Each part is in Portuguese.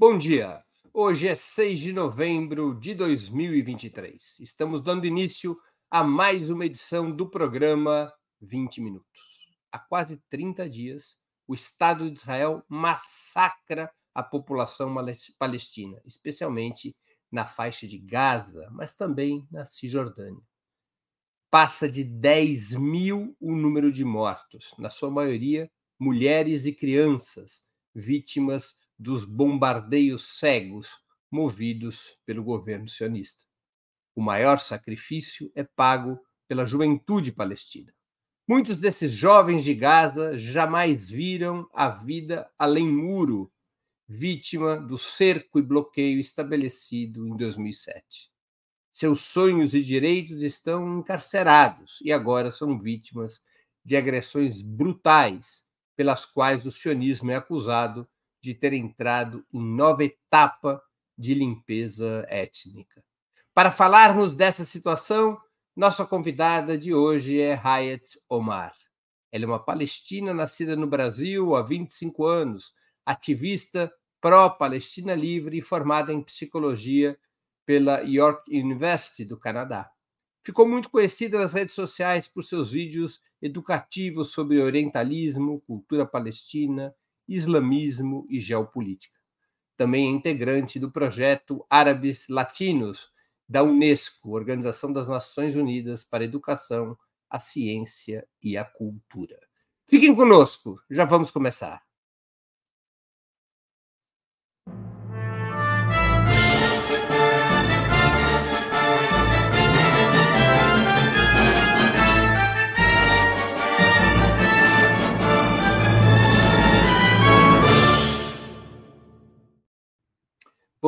Bom dia. Hoje é 6 de novembro de 2023. Estamos dando início a mais uma edição do programa 20 Minutos. Há quase 30 dias, o Estado de Israel massacra a população palestina, especialmente na faixa de Gaza, mas também na Cisjordânia. Passa de 10 mil o número de mortos, na sua maioria mulheres e crianças, vítimas dos bombardeios cegos movidos pelo governo sionista. O maior sacrifício é pago pela juventude palestina. Muitos desses jovens de Gaza jamais viram a vida além muro, vítima do cerco e bloqueio estabelecido em 2007. Seus sonhos e direitos estão encarcerados e agora são vítimas de agressões brutais pelas quais o sionismo é acusado de ter entrado em nova etapa de limpeza étnica. Para falarmos dessa situação, nossa convidada de hoje é Hayat Omar. Ela é uma palestina nascida no Brasil há 25 anos, ativista pró-Palestina livre e formada em psicologia pela York University do Canadá. Ficou muito conhecida nas redes sociais por seus vídeos educativos sobre orientalismo, cultura palestina islamismo e geopolítica. Também é integrante do projeto Árabes Latinos da Unesco, Organização das Nações Unidas para a Educação, a Ciência e a Cultura. Fiquem conosco, já vamos começar.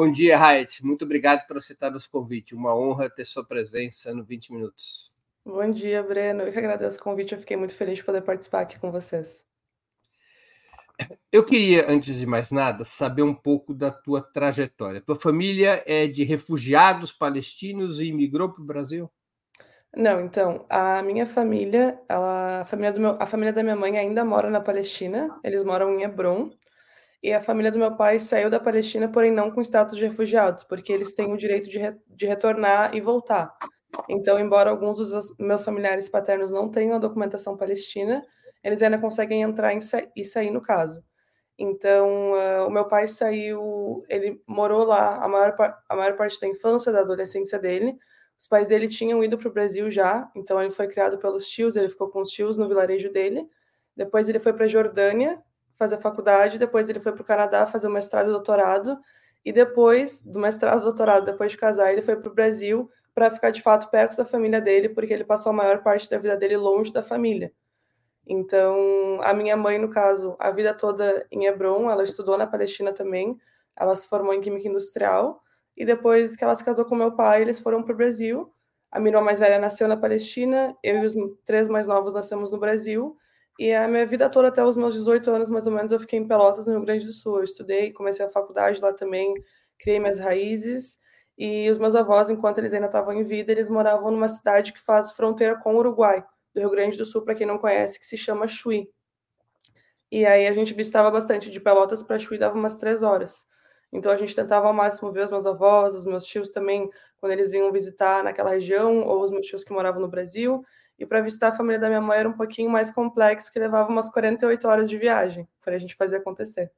Bom dia, Hayat. Muito obrigado por aceitar nosso convite. Uma honra ter sua presença no 20 Minutos. Bom dia, Breno. Eu que agradeço o convite. Eu fiquei muito feliz de poder participar aqui com vocês. Eu queria, antes de mais nada, saber um pouco da tua trajetória. Tua família é de refugiados palestinos e imigrou para o Brasil? Não, então, a minha família, ela, a, família do meu, a família da minha mãe ainda mora na Palestina, eles moram em Hebron, e a família do meu pai saiu da Palestina, porém não com status de refugiados, porque eles têm o direito de, re de retornar e voltar. Então, embora alguns dos meus familiares paternos não tenham a documentação palestina, eles ainda conseguem entrar e sair no caso. Então, uh, o meu pai saiu, ele morou lá a maior, a maior parte da infância, da adolescência dele. Os pais dele tinham ido para o Brasil já, então ele foi criado pelos tios, ele ficou com os tios no vilarejo dele. Depois ele foi para a Jordânia, fazer faculdade, depois ele foi para o Canadá fazer o mestrado e doutorado, e depois do mestrado e doutorado, depois de casar, ele foi para o Brasil para ficar de fato perto da família dele, porque ele passou a maior parte da vida dele longe da família. Então, a minha mãe, no caso, a vida toda em Hebron, ela estudou na Palestina também, ela se formou em Química Industrial, e depois que ela se casou com meu pai, eles foram para o Brasil. A minha irmã mais velha nasceu na Palestina, eu e os três mais novos nascemos no Brasil, e a minha vida toda, até os meus 18 anos, mais ou menos, eu fiquei em Pelotas, no Rio Grande do Sul. Eu estudei, comecei a faculdade lá também, criei minhas raízes. E os meus avós, enquanto eles ainda estavam em vida, eles moravam numa cidade que faz fronteira com o Uruguai, do Rio Grande do Sul, para quem não conhece, que se chama Chuí. E aí a gente visitava bastante de Pelotas para Chuí, dava umas três horas. Então a gente tentava ao máximo ver os meus avós, os meus tios também, quando eles vinham visitar naquela região, ou os meus tios que moravam no Brasil. E para visitar a família da minha mãe era um pouquinho mais complexo, que levava umas 48 horas de viagem para a gente fazer acontecer.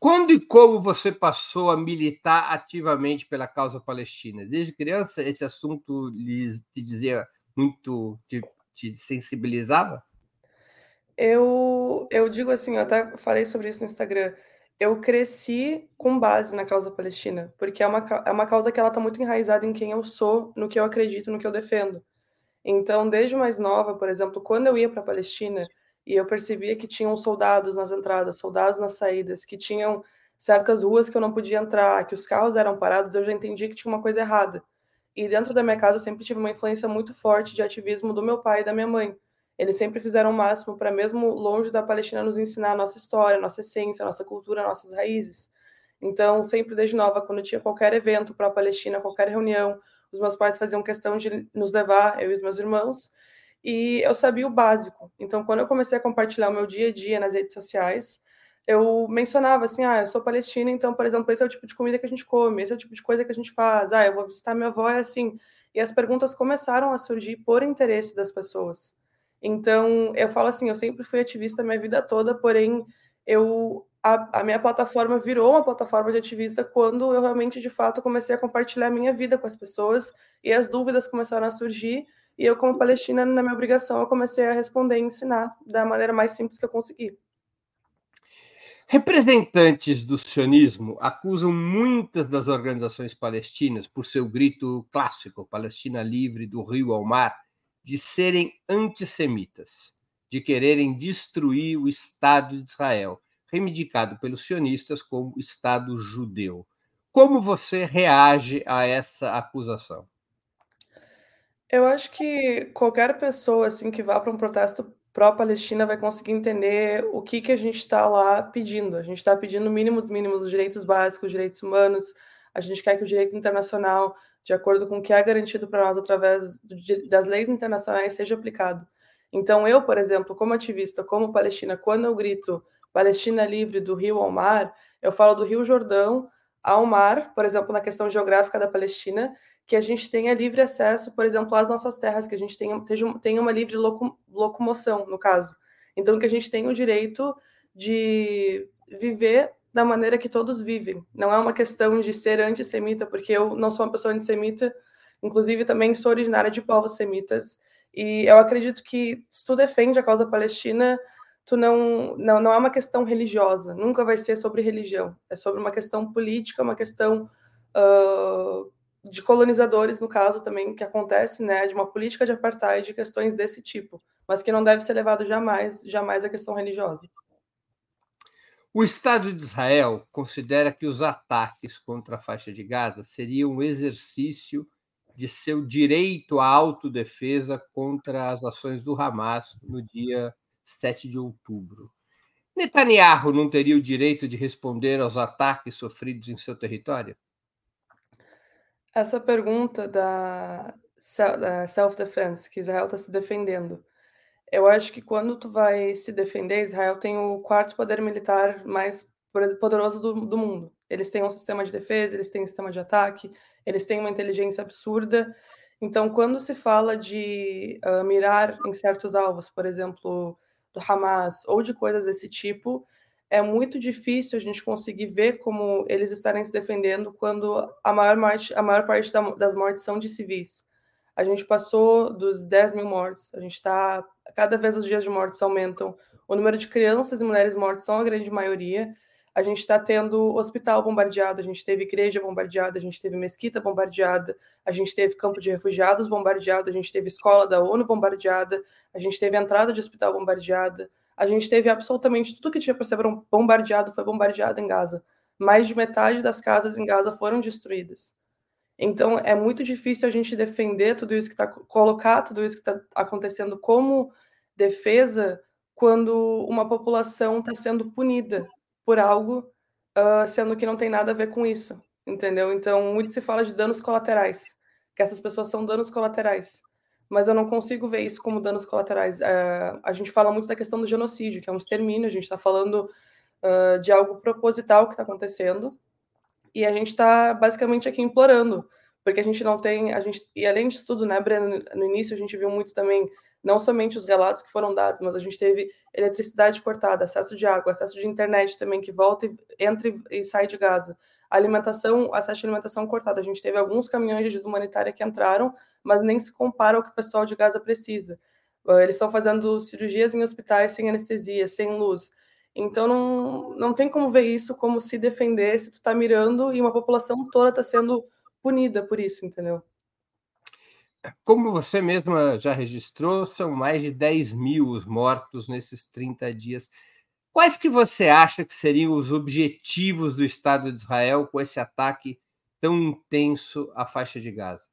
Quando e como você passou a militar ativamente pela causa palestina? Desde criança, esse assunto lhe te dizia muito, te, te sensibilizava? Eu, eu digo assim, eu até falei sobre isso no Instagram. Eu cresci com base na causa palestina, porque é uma, é uma causa que ela está muito enraizada em quem eu sou, no que eu acredito, no que eu defendo. Então, desde mais nova, por exemplo, quando eu ia para a Palestina e eu percebia que tinham soldados nas entradas, soldados nas saídas, que tinham certas ruas que eu não podia entrar, que os carros eram parados, eu já entendi que tinha uma coisa errada. E dentro da minha casa eu sempre tive uma influência muito forte de ativismo do meu pai e da minha mãe. Eles sempre fizeram o máximo para, mesmo longe da Palestina, nos ensinar a nossa história, a nossa essência, a nossa cultura, nossas raízes. Então, sempre desde nova, quando tinha qualquer evento para a Palestina, qualquer reunião, os meus pais faziam questão de nos levar, eu e os meus irmãos, e eu sabia o básico. Então, quando eu comecei a compartilhar o meu dia a dia nas redes sociais, eu mencionava assim, ah, eu sou palestina, então, por exemplo, esse é o tipo de comida que a gente come, esse é o tipo de coisa que a gente faz, ah, eu vou visitar minha avó, é assim. E as perguntas começaram a surgir por interesse das pessoas. Então, eu falo assim, eu sempre fui ativista minha vida toda, porém, eu a, a minha plataforma virou uma plataforma de ativista quando eu realmente, de fato, comecei a compartilhar a minha vida com as pessoas e as dúvidas começaram a surgir e eu, como palestina, na minha obrigação, eu comecei a responder e ensinar da maneira mais simples que eu consegui. Representantes do sionismo acusam muitas das organizações palestinas, por seu grito clássico, Palestina livre do rio ao mar, de serem antissemitas, de quererem destruir o Estado de Israel, reivindicado pelos sionistas como Estado judeu. Como você reage a essa acusação? Eu acho que qualquer pessoa assim que vá para um protesto pró-Palestina vai conseguir entender o que, que a gente está lá pedindo. A gente está pedindo mínimos mínimos, os direitos básicos, os direitos humanos. A gente quer que o direito internacional, de acordo com o que é garantido para nós através das leis internacionais, seja aplicado. Então, eu, por exemplo, como ativista, como palestina, quando eu grito Palestina livre do rio ao mar, eu falo do Rio Jordão ao mar, por exemplo, na questão geográfica da Palestina, que a gente tenha livre acesso, por exemplo, às nossas terras, que a gente tenha, tenha uma livre locomoção, no caso. Então, que a gente tenha o direito de viver da maneira que todos vivem. Não é uma questão de ser antissemita, porque eu não sou uma pessoa antissemita, inclusive também sou originária de povos semitas, e eu acredito que se tu defende a causa palestina, tu não, não, não é uma questão religiosa, nunca vai ser sobre religião, é sobre uma questão política, uma questão uh, de colonizadores, no caso também, que acontece, né, de uma política de apartheid, de questões desse tipo, mas que não deve ser levado jamais, jamais à questão religiosa. O Estado de Israel considera que os ataques contra a faixa de Gaza seriam um exercício de seu direito à autodefesa contra as ações do Hamas no dia 7 de outubro. Netanyahu não teria o direito de responder aos ataques sofridos em seu território? Essa pergunta da self-defense, que Israel está se defendendo. Eu acho que quando tu vai se defender, Israel tem o quarto poder militar mais poderoso do, do mundo. Eles têm um sistema de defesa, eles têm um sistema de ataque, eles têm uma inteligência absurda. Então, quando se fala de uh, mirar em certos alvos, por exemplo, do Hamas ou de coisas desse tipo, é muito difícil a gente conseguir ver como eles estarem se defendendo quando a maior, parte, a maior parte das mortes são de civis. A gente passou dos 10 mil mortes, a gente está. Cada vez os dias de mortes aumentam. O número de crianças e mulheres mortas são a grande maioria. A gente está tendo hospital bombardeado, a gente teve igreja bombardeada, a gente teve mesquita bombardeada, a gente teve campo de refugiados bombardeado, a gente teve escola da ONU bombardeada, a gente teve entrada de hospital bombardeada a gente teve absolutamente tudo que tinha para ser bombardeado foi bombardeado em Gaza. Mais de metade das casas em Gaza foram destruídas. Então é muito difícil a gente defender tudo isso que está colocar tudo isso que está acontecendo como defesa quando uma população está sendo punida por algo, uh, sendo que não tem nada a ver com isso, entendeu? Então muito se fala de danos colaterais, que essas pessoas são danos colaterais mas eu não consigo ver isso como danos colaterais. É, a gente fala muito da questão do genocídio, que é um extermínio, a gente está falando uh, de algo proposital que está acontecendo, e a gente está basicamente aqui implorando, porque a gente não tem, a gente, e além disso tudo, né, Breno, no início a gente viu muito também, não somente os relatos que foram dados, mas a gente teve eletricidade cortada, acesso de água, acesso de internet também, que volta e entra e sai de Gaza alimentação, acesso à alimentação cortada. A gente teve alguns caminhões de ajuda humanitária que entraram, mas nem se compara ao que o pessoal de Gaza precisa. Ah, eles estão fazendo cirurgias em hospitais sem anestesia, sem luz. Então não, não tem como ver isso como se defender se tu está mirando e uma população toda está sendo punida por isso, entendeu? Como você mesma já registrou, são mais de 10 mil os mortos nesses 30 dias. Quais que você acha que seriam os objetivos do Estado de Israel com esse ataque tão intenso à faixa de Gaza?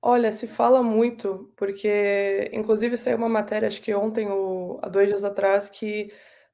Olha, se fala muito, porque inclusive saiu uma matéria, acho que ontem ou há dois dias atrás, que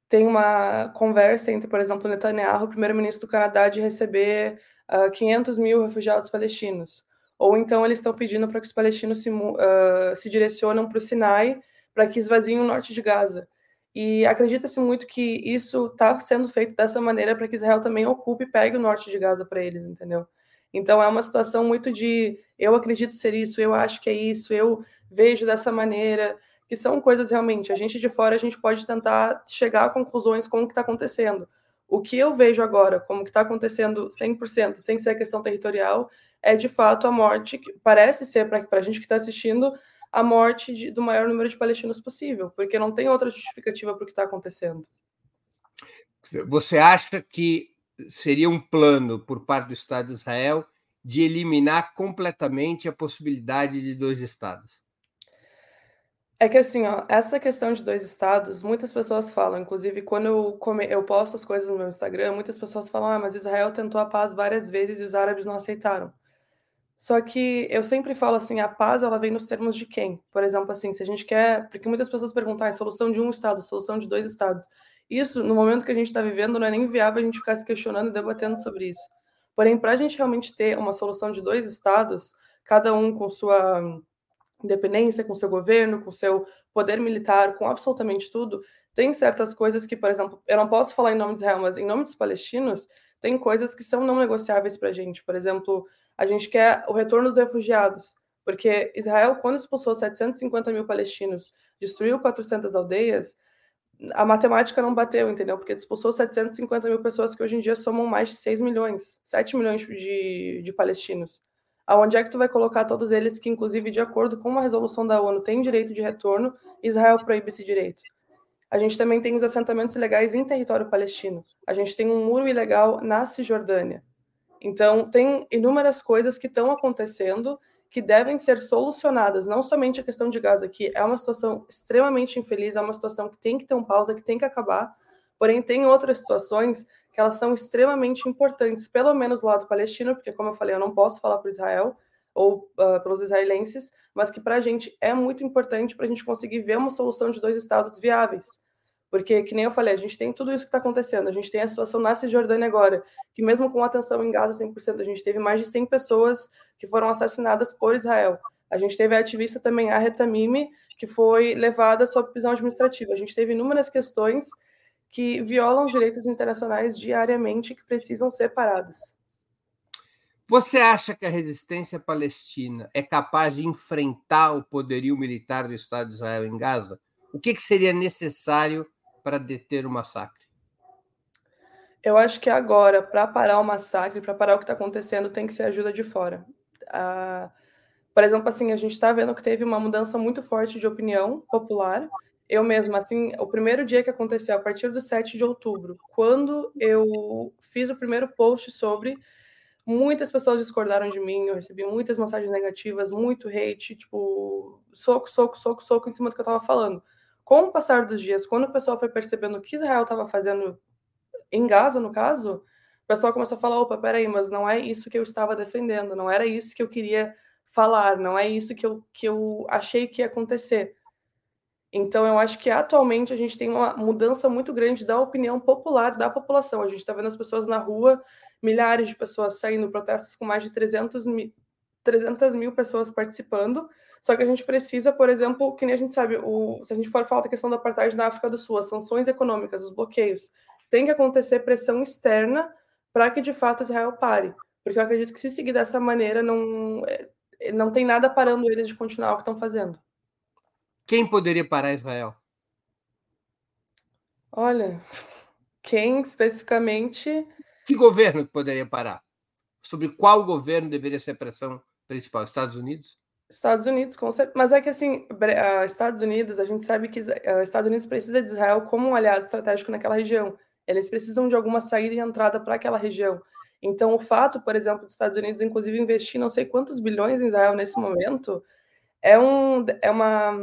tem uma conversa entre, por exemplo, Netanyahu, o primeiro-ministro do Canadá, de receber uh, ah, 500 mil refugiados palestinos. Ou então eles estão pedindo para que os palestinos se, uh, se direcionam para o Sinai para que esvaziem o norte de Gaza. E acredita-se muito que isso está sendo feito dessa maneira para que Israel também ocupe e pegue o norte de Gaza para eles, entendeu? Então é uma situação muito de eu acredito ser isso, eu acho que é isso, eu vejo dessa maneira, que são coisas realmente, a gente de fora a gente pode tentar chegar a conclusões com o que está acontecendo. O que eu vejo agora, como que está acontecendo 100%, sem ser a questão territorial, é de fato a morte, que parece ser para a gente que está assistindo, a morte de, do maior número de palestinos possível, porque não tem outra justificativa para o que está acontecendo. Você acha que seria um plano por parte do Estado de Israel de eliminar completamente a possibilidade de dois estados? É que assim, ó, essa questão de dois estados, muitas pessoas falam, inclusive quando eu, come, eu posto as coisas no meu Instagram, muitas pessoas falam, ah, mas Israel tentou a paz várias vezes e os árabes não aceitaram. Só que eu sempre falo assim, a paz ela vem nos termos de quem? Por exemplo, assim, se a gente quer, porque muitas pessoas perguntam, ah, solução de um estado, solução de dois estados. Isso, no momento que a gente está vivendo, não é nem viável a gente ficar se questionando e debatendo sobre isso. Porém, para a gente realmente ter uma solução de dois estados, cada um com sua independência, com seu governo, com seu poder militar, com absolutamente tudo, tem certas coisas que, por exemplo, eu não posso falar em nome de Israel, mas em nome dos palestinos, tem coisas que são não negociáveis para a gente. Por exemplo, a gente quer o retorno dos refugiados, porque Israel, quando expulsou 750 mil palestinos, destruiu 400 aldeias, a matemática não bateu, entendeu? Porque expulsou 750 mil pessoas que hoje em dia somam mais de 6 milhões, 7 milhões de, de palestinos. Aonde é que tu vai colocar todos eles que, inclusive, de acordo com uma resolução da ONU, têm direito de retorno, Israel proíbe esse direito? A gente também tem os assentamentos ilegais em território palestino. A gente tem um muro ilegal na Cisjordânia. Então, tem inúmeras coisas que estão acontecendo que devem ser solucionadas, não somente a questão de Gaza, que é uma situação extremamente infeliz, é uma situação que tem que ter um pausa, que tem que acabar, porém tem outras situações que elas são extremamente importantes, pelo menos do lado palestino, porque como eu falei, eu não posso falar para Israel ou uh, pelos israelenses, mas que para a gente é muito importante para a gente conseguir ver uma solução de dois estados viáveis. Porque, que nem eu falei, a gente tem tudo isso que está acontecendo. A gente tem a situação na Cisjordânia agora, que mesmo com atenção em Gaza 100%, a gente teve mais de 100 pessoas que foram assassinadas por Israel. A gente teve a ativista também, a Retamime, que foi levada sob prisão administrativa. A gente teve inúmeras questões que violam os direitos internacionais diariamente que precisam ser paradas. Você acha que a resistência palestina é capaz de enfrentar o poderio militar do Estado de Israel em Gaza? O que, que seria necessário para deter o massacre? Eu acho que agora, para parar o massacre, para parar o que está acontecendo, tem que ser ajuda de fora. Ah, por exemplo, assim, a gente está vendo que teve uma mudança muito forte de opinião popular. Eu mesma, assim, o primeiro dia que aconteceu, a partir do 7 de outubro, quando eu fiz o primeiro post sobre, muitas pessoas discordaram de mim, eu recebi muitas mensagens negativas, muito hate, tipo, soco, soco, soco, soco em cima do que eu estava falando. Com o passar dos dias, quando o pessoal foi percebendo o que Israel estava fazendo em Gaza, no caso, o pessoal começou a falar: opa, peraí, mas não é isso que eu estava defendendo, não era isso que eu queria falar, não é isso que eu, que eu achei que ia acontecer. Então, eu acho que atualmente a gente tem uma mudança muito grande da opinião popular da população. A gente está vendo as pessoas na rua, milhares de pessoas saindo, protestos com mais de 300 mil, 300 mil pessoas participando. Só que a gente precisa, por exemplo, que nem a gente sabe, o, se a gente for falar da questão da apartheid na África do Sul, as sanções econômicas, os bloqueios, tem que acontecer pressão externa para que de fato Israel pare. Porque eu acredito que se seguir dessa maneira, não, é, não tem nada parando eles de continuar o que estão fazendo. Quem poderia parar Israel? Olha, quem especificamente. Que governo poderia parar? Sobre qual governo deveria ser a pressão principal? Estados Unidos? Estados Unidos, com certeza. Mas é que, assim, uh, Estados Unidos, a gente sabe que uh, Estados Unidos precisa de Israel como um aliado estratégico naquela região. Eles precisam de alguma saída e entrada para aquela região. Então, o fato, por exemplo, dos Estados Unidos, inclusive, investir não sei quantos bilhões em Israel nesse momento, é, um, é, uma,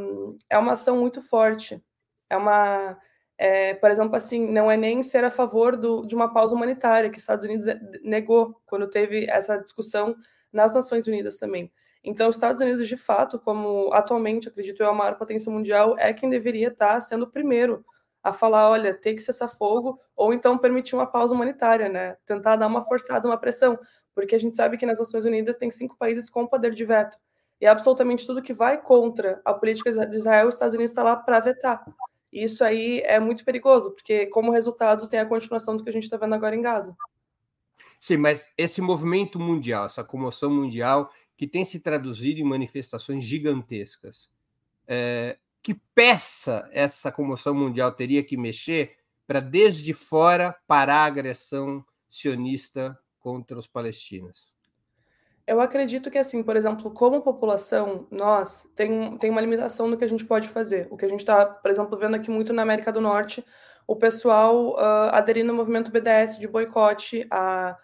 é uma ação muito forte. É uma. É, por exemplo, assim, não é nem ser a favor do, de uma pausa humanitária, que os Estados Unidos negou quando teve essa discussão nas Nações Unidas também. Então, os Estados Unidos, de fato, como atualmente, acredito eu, a maior potência mundial, é quem deveria estar sendo o primeiro a falar, olha, tem que cessar fogo, ou então permitir uma pausa humanitária, né? Tentar dar uma forçada, uma pressão, porque a gente sabe que nas Nações Unidas tem cinco países com poder de veto, e absolutamente tudo que vai contra a política de Israel, os Estados Unidos está lá para vetar. E isso aí é muito perigoso, porque como resultado tem a continuação do que a gente está vendo agora em Gaza. Sim, mas esse movimento mundial, essa comoção mundial, que tem se traduzido em manifestações gigantescas, é, que peça essa comoção mundial teria que mexer para, desde fora, parar a agressão sionista contra os palestinos? Eu acredito que, assim, por exemplo, como população, nós tem, tem uma limitação no que a gente pode fazer. O que a gente está, por exemplo, vendo aqui muito na América do Norte, o pessoal uh, aderindo ao movimento BDS de boicote a,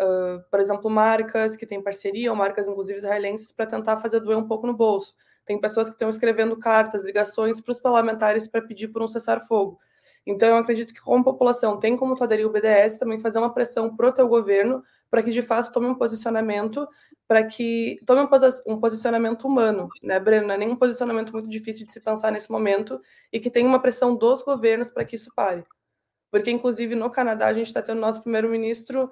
uh, por exemplo, marcas que têm parceria, ou marcas, inclusive, israelenses, para tentar fazer doer um pouco no bolso. Tem pessoas que estão escrevendo cartas, ligações para os parlamentares para pedir por um cessar-fogo. Então, eu acredito que, como população, tem como tu aderir ao BDS, também fazer uma pressão para o teu governo, para que, de fato, tome um posicionamento, para que tome um, posi posicionamento humano, né, Breno? Não é nenhum posicionamento muito difícil de se pensar nesse momento, e que tenha uma pressão dos governos para que isso pare. Porque, inclusive, no Canadá, a gente está tendo nosso primeiro-ministro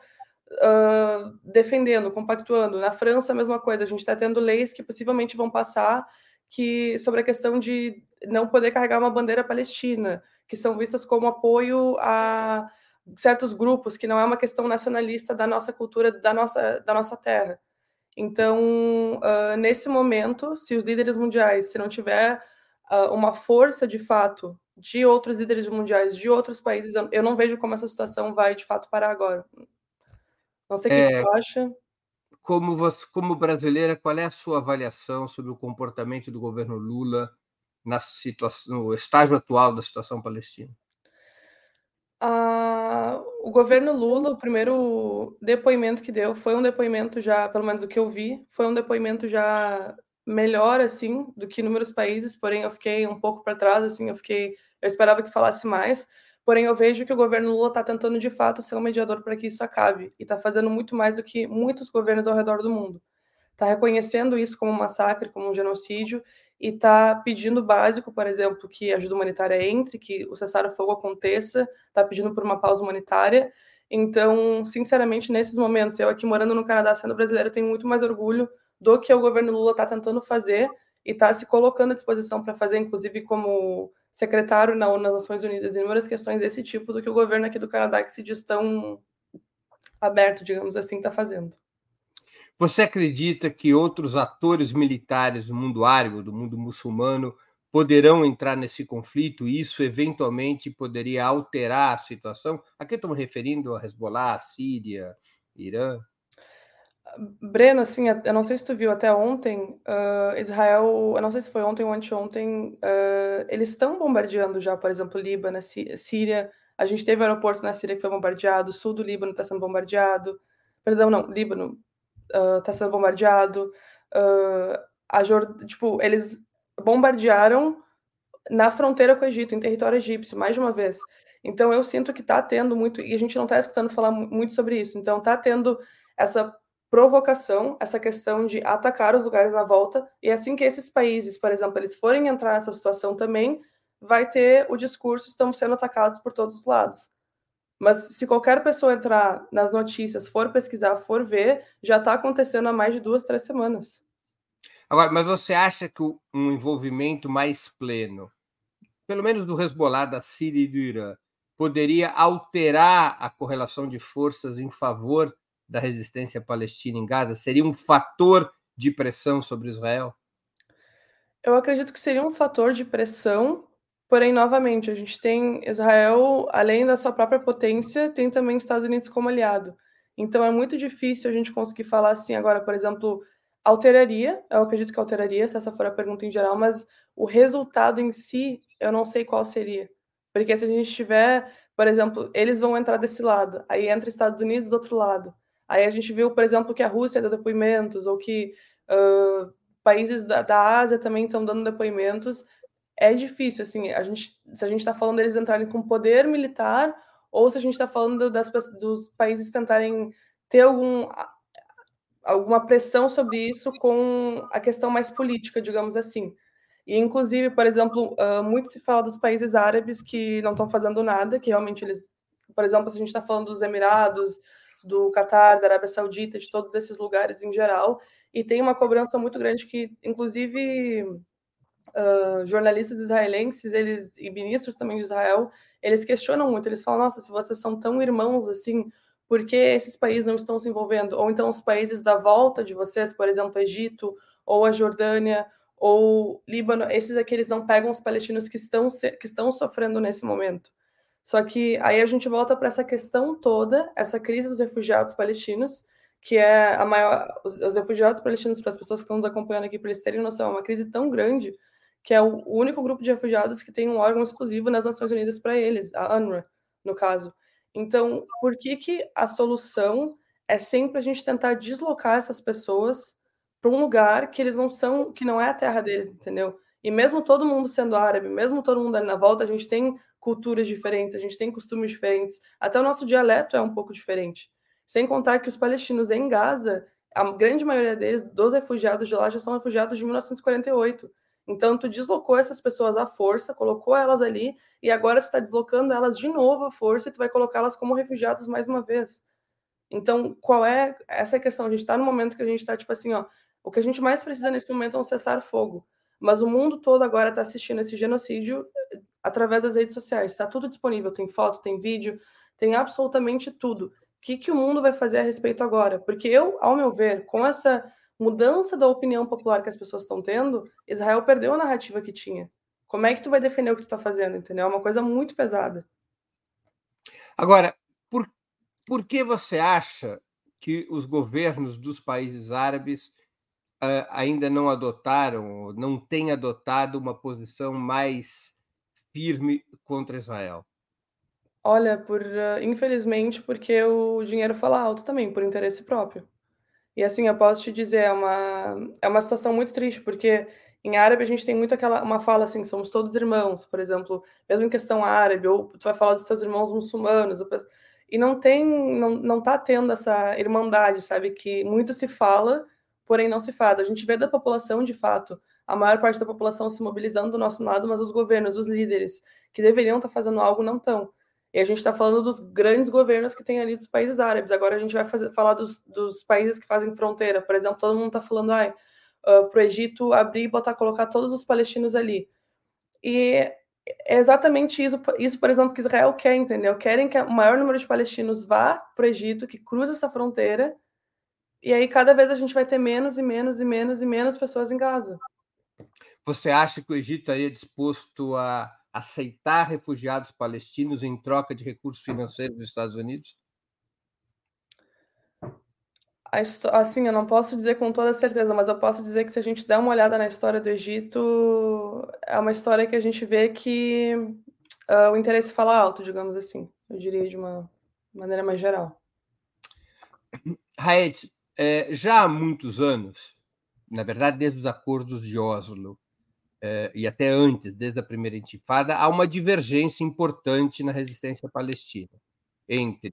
uh, defendendo, compactuando. Na França, a mesma coisa, a gente está tendo leis que possivelmente vão passar que sobre a questão de não poder carregar uma bandeira palestina, que são vistas como apoio a certos grupos, que não é uma questão nacionalista da nossa cultura, da nossa, da nossa terra. Então, uh, nesse momento, se os líderes mundiais, se não tiver uh, uma força de fato de outros líderes mundiais, de outros países, eu não vejo como essa situação vai de fato parar agora. Não sei o é, que você acha. Como, você, como brasileira, qual é a sua avaliação sobre o comportamento do governo Lula na situação, no estágio atual da situação palestina? Ah, o governo Lula, o primeiro depoimento que deu foi um depoimento já, pelo menos o que eu vi, foi um depoimento já melhor assim do que inúmeros países, porém eu fiquei um pouco para trás assim, eu fiquei, eu esperava que falasse mais, porém eu vejo que o governo Lula está tentando de fato ser um mediador para que isso acabe e está fazendo muito mais do que muitos governos ao redor do mundo. Está reconhecendo isso como um massacre, como um genocídio e está pedindo básico, por exemplo, que a ajuda humanitária entre, que o cessar-fogo aconteça, está pedindo por uma pausa humanitária. Então, sinceramente, nesses momentos, eu aqui morando no Canadá, sendo brasileira, tenho muito mais orgulho do que o governo Lula está tentando fazer e está se colocando à disposição para fazer, inclusive como secretário na ONU, nas Nações Unidas, inúmeras questões desse tipo, do que o governo aqui do Canadá, que se diz tão aberto, digamos assim, está fazendo. Você acredita que outros atores militares do mundo árabe, do mundo muçulmano, poderão entrar nesse conflito e isso eventualmente poderia alterar a situação? Aqui estou me referindo a Hezbollah, a Síria, Irã. Breno, assim, eu não sei se tu viu até ontem, uh, Israel, eu não sei se foi ontem ou anteontem, uh, eles estão bombardeando já, por exemplo, Líbano, Síria. A gente teve um aeroporto na Síria que foi bombardeado, o sul do Líbano está sendo bombardeado. Perdão, não, Líbano, está uh, sendo bombardeado. Uh, a. Tipo, eles bombardearam na fronteira com o Egito, em território egípcio, mais de uma vez. Então eu sinto que está tendo muito, e a gente não está escutando falar muito sobre isso. Então está tendo essa provocação, essa questão de atacar os lugares na volta, e assim que esses países, por exemplo, eles forem entrar nessa situação também, vai ter o discurso estamos sendo atacados por todos os lados. Mas se qualquer pessoa entrar nas notícias, for pesquisar, for ver, já está acontecendo há mais de duas, três semanas. Agora, mas você acha que um envolvimento mais pleno, pelo menos do Hezbollah, da Síria e do Irã, poderia alterar a correlação de forças em favor da resistência palestina em Gaza? Seria um fator de pressão sobre Israel? Eu acredito que seria um fator de pressão, Porém, novamente, a gente tem Israel, além da sua própria potência, tem também Estados Unidos como aliado. Então é muito difícil a gente conseguir falar assim agora, por exemplo, alteraria, eu acredito que alteraria, se essa for a pergunta em geral, mas o resultado em si, eu não sei qual seria. Porque se a gente tiver, por exemplo, eles vão entrar desse lado, aí entra Estados Unidos do outro lado. Aí a gente viu, por exemplo, que a Rússia deu depoimentos, ou que uh, países da, da Ásia também estão dando depoimentos, é difícil, assim, a gente, se a gente está falando deles entrarem com poder militar ou se a gente está falando das, dos países tentarem ter algum, alguma pressão sobre isso com a questão mais política, digamos assim. E, inclusive, por exemplo, uh, muito se fala dos países árabes que não estão fazendo nada, que realmente eles, por exemplo, se a gente está falando dos Emirados, do Catar, da Arábia Saudita, de todos esses lugares em geral, e tem uma cobrança muito grande que, inclusive, jornalistas israelenses eles e ministros também de Israel eles questionam muito, eles falam, nossa, se vocês são tão irmãos assim, por que esses países não estão se envolvendo? Ou então os países da volta de vocês, por exemplo, Egito, ou a Jordânia, ou Líbano, esses aqui eles não pegam os palestinos que estão, que estão sofrendo nesse momento. Só que aí a gente volta para essa questão toda, essa crise dos refugiados palestinos, que é a maior. Os, os refugiados palestinos, para as pessoas que estão nos acompanhando aqui, para eles terem noção, é uma crise tão grande que é o único grupo de refugiados que tem um órgão exclusivo nas Nações Unidas para eles, a UNRWA, no caso. Então, por que, que a solução é sempre a gente tentar deslocar essas pessoas para um lugar que eles não são, que não é a terra deles, entendeu? E mesmo todo mundo sendo árabe, mesmo todo mundo ali na volta, a gente tem culturas diferentes, a gente tem costumes diferentes, até o nosso dialeto é um pouco diferente. Sem contar que os palestinos em Gaza, a grande maioria deles, dos refugiados de lá, já são refugiados de 1948. Então, tu deslocou essas pessoas à força, colocou elas ali, e agora tu está deslocando elas de novo à força e tu vai colocá-las como refugiados mais uma vez. Então, qual é essa questão? A gente está no momento que a gente está, tipo assim, ó, o que a gente mais precisa nesse momento é um cessar-fogo. Mas o mundo todo agora está assistindo esse genocídio eh, através das redes sociais. Está tudo disponível, tem foto, tem vídeo, tem absolutamente tudo. O que, que o mundo vai fazer a respeito agora? Porque eu, ao meu ver, com essa mudança da opinião popular que as pessoas estão tendo, Israel perdeu a narrativa que tinha. Como é que tu vai defender o que tu está fazendo, entendeu? É uma coisa muito pesada. Agora, por, por que você acha que os governos dos países árabes uh, ainda não adotaram, não têm adotado uma posição mais firme contra Israel? Olha, por uh, infelizmente, porque o dinheiro fala alto também, por interesse próprio. E assim, eu posso te dizer, é uma, é uma situação muito triste, porque em árabe a gente tem muito aquela uma fala assim, somos todos irmãos, por exemplo, mesmo em questão árabe, ou tu vai falar dos teus irmãos muçulmanos, e não tem, não, não tá tendo essa irmandade, sabe, que muito se fala, porém não se faz. A gente vê da população, de fato, a maior parte da população se mobilizando do nosso lado, mas os governos, os líderes, que deveriam estar tá fazendo algo, não estão. E a gente está falando dos grandes governos que tem ali dos países árabes. Agora a gente vai fazer, falar dos, dos países que fazem fronteira. Por exemplo, todo mundo está falando ah, uh, para o Egito abrir e botar, colocar todos os palestinos ali. E é exatamente isso, isso, por exemplo, que Israel quer, entendeu? Querem que o maior número de palestinos vá para o Egito, que cruze essa fronteira, e aí cada vez a gente vai ter menos e menos e menos e menos pessoas em Gaza. Você acha que o Egito estaria disposto a aceitar refugiados palestinos em troca de recursos financeiros dos Estados Unidos? Assim, eu não posso dizer com toda certeza, mas eu posso dizer que se a gente der uma olhada na história do Egito, é uma história que a gente vê que uh, o interesse fala alto, digamos assim. Eu diria de uma maneira mais geral. Raed, é, já há muitos anos, na verdade, desde os acordos de Oslo, eh, e até antes, desde a primeira intifada, há uma divergência importante na resistência palestina entre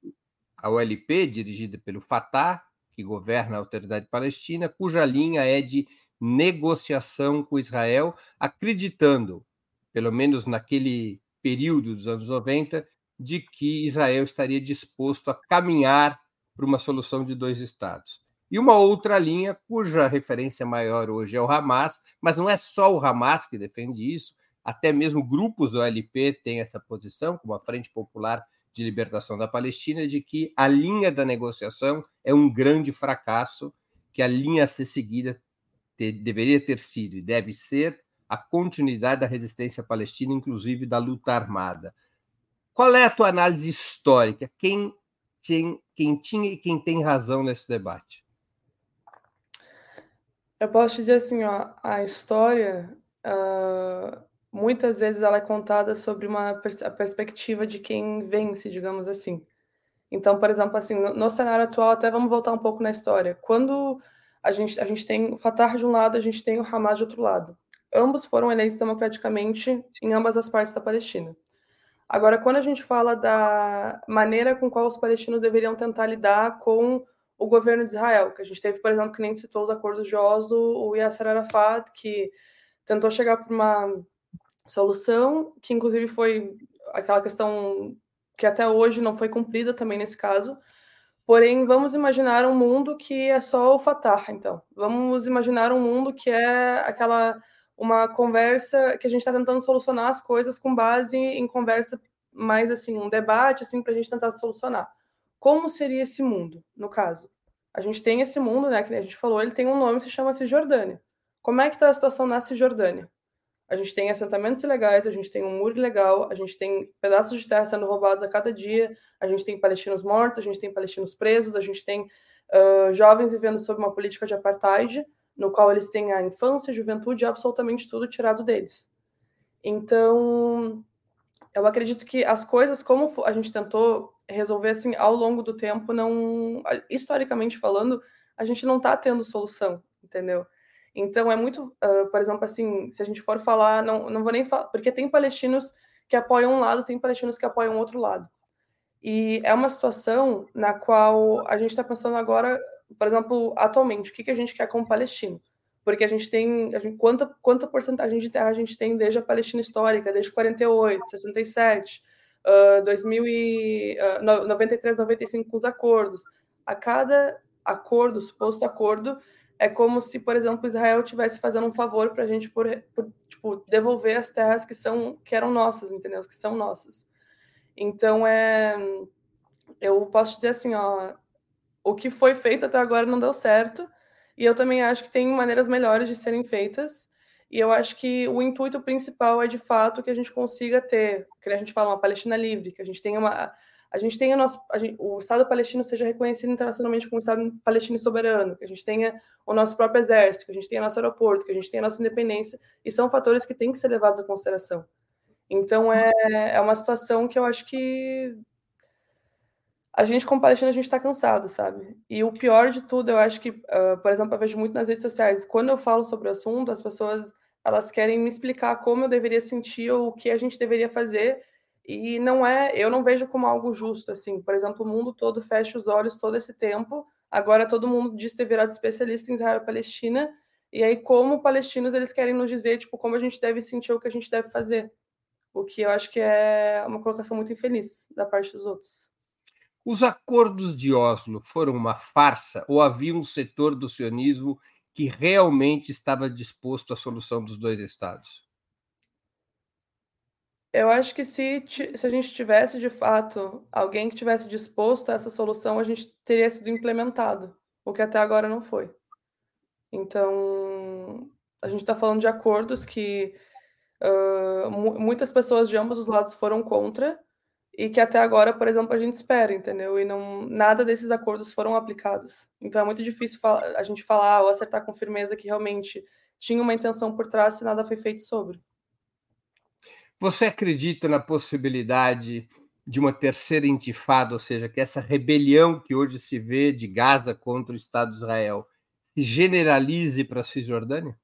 a OLP, dirigida pelo Fatah, que governa a autoridade palestina, cuja linha é de negociação com Israel, acreditando, pelo menos naquele período dos anos 90, de que Israel estaria disposto a caminhar para uma solução de dois estados e uma outra linha cuja referência maior hoje é o Hamas, mas não é só o Hamas que defende isso, até mesmo grupos do têm essa posição, como a Frente Popular de Libertação da Palestina, de que a linha da negociação é um grande fracasso, que a linha a ser seguida ter, deveria ter sido e deve ser a continuidade da resistência palestina, inclusive da luta armada. Qual é a tua análise histórica? Quem, quem, quem tinha e quem tem razão nesse debate? Eu posso dizer assim, ó, a história, uh, muitas vezes ela é contada sobre uma pers a perspectiva de quem vence, digamos assim. Então, por exemplo, assim, no, no, cenário atual, até vamos voltar um pouco na história. Quando a gente, a gente tem o Fatah de um lado, a gente tem o Hamas de outro lado. Ambos foram eleitos democraticamente em ambas as partes da Palestina. Agora, quando a gente fala da maneira com qual os palestinos deveriam tentar lidar com o governo de Israel, que a gente teve, por exemplo, que nem citou os acordos de Oslo, o Yasser Arafat, que tentou chegar para uma solução, que inclusive foi aquela questão que até hoje não foi cumprida também nesse caso. Porém, vamos imaginar um mundo que é só o Fatah, então. Vamos imaginar um mundo que é aquela uma conversa que a gente está tentando solucionar as coisas com base em conversa mais assim, um debate assim para a gente tentar solucionar. Como seria esse mundo, no caso? A gente tem esse mundo, né, que a gente falou, ele tem um nome, se chama Cisjordânia. Como é que está a situação na Cisjordânia? A gente tem assentamentos ilegais, a gente tem um muro ilegal, a gente tem pedaços de terra sendo roubados a cada dia, a gente tem palestinos mortos, a gente tem palestinos presos, a gente tem uh, jovens vivendo sob uma política de apartheid, no qual eles têm a infância, a juventude, absolutamente tudo tirado deles. Então, eu acredito que as coisas, como a gente tentou resolver assim ao longo do tempo, não, historicamente falando, a gente não está tendo solução, entendeu? Então é muito, uh, por exemplo, assim, se a gente for falar, não, não vou nem falar, porque tem palestinos que apoiam um lado, tem palestinos que apoiam outro lado. E é uma situação na qual a gente está pensando agora, por exemplo, atualmente, o que, que a gente quer como palestino? Porque a gente tem, a gente, quanta, quanta porcentagem de terra a gente tem desde a Palestina histórica, desde 48, 67, uh, 2000 e, uh, 93, 95 com os acordos. A cada acordo, suposto acordo, é como se, por exemplo, Israel estivesse fazendo um favor para a gente por, por, tipo, devolver as terras que são que eram nossas, entendeu? Que são nossas. Então é, eu posso dizer assim, ó, o que foi feito até agora não deu certo e eu também acho que tem maneiras melhores de serem feitas. E eu acho que o intuito principal é de fato que a gente consiga ter, que a gente fala, uma Palestina livre, que a gente tenha uma a gente tenha nosso, gente, o Estado palestino seja reconhecido internacionalmente como Estado palestino soberano, que a gente tenha o nosso próprio exército, que a gente tenha nosso aeroporto, que a gente tenha nossa independência, e são fatores que têm que ser levados em consideração. Então é, é uma situação que eu acho que a gente, como palestino, a gente está cansado, sabe? E o pior de tudo, eu acho que, uh, por exemplo, eu vejo muito nas redes sociais, quando eu falo sobre o assunto, as pessoas elas querem me explicar como eu deveria sentir ou o que a gente deveria fazer, e não é, eu não vejo como algo justo assim. Por exemplo, o mundo todo fecha os olhos todo esse tempo. Agora todo mundo diz ter virado especialista em Israel e Palestina. E aí, como palestinos, eles querem nos dizer tipo como a gente deve sentir o que a gente deve fazer. O que eu acho que é uma colocação muito infeliz da parte dos outros. Os acordos de Oslo foram uma farsa ou havia um setor do sionismo que realmente estava disposto à solução dos dois estados? Eu acho que se, se a gente tivesse de fato alguém que tivesse disposto a essa solução, a gente teria sido implementado, o que até agora não foi. Então, a gente está falando de acordos que uh, muitas pessoas de ambos os lados foram contra e que até agora, por exemplo, a gente espera, entendeu? E não nada desses acordos foram aplicados. Então é muito difícil a gente falar ou acertar com firmeza que realmente tinha uma intenção por trás e nada foi feito sobre. Você acredita na possibilidade de uma terceira intifada, ou seja, que essa rebelião que hoje se vê de Gaza contra o Estado de Israel se generalize para a Cisjordânia?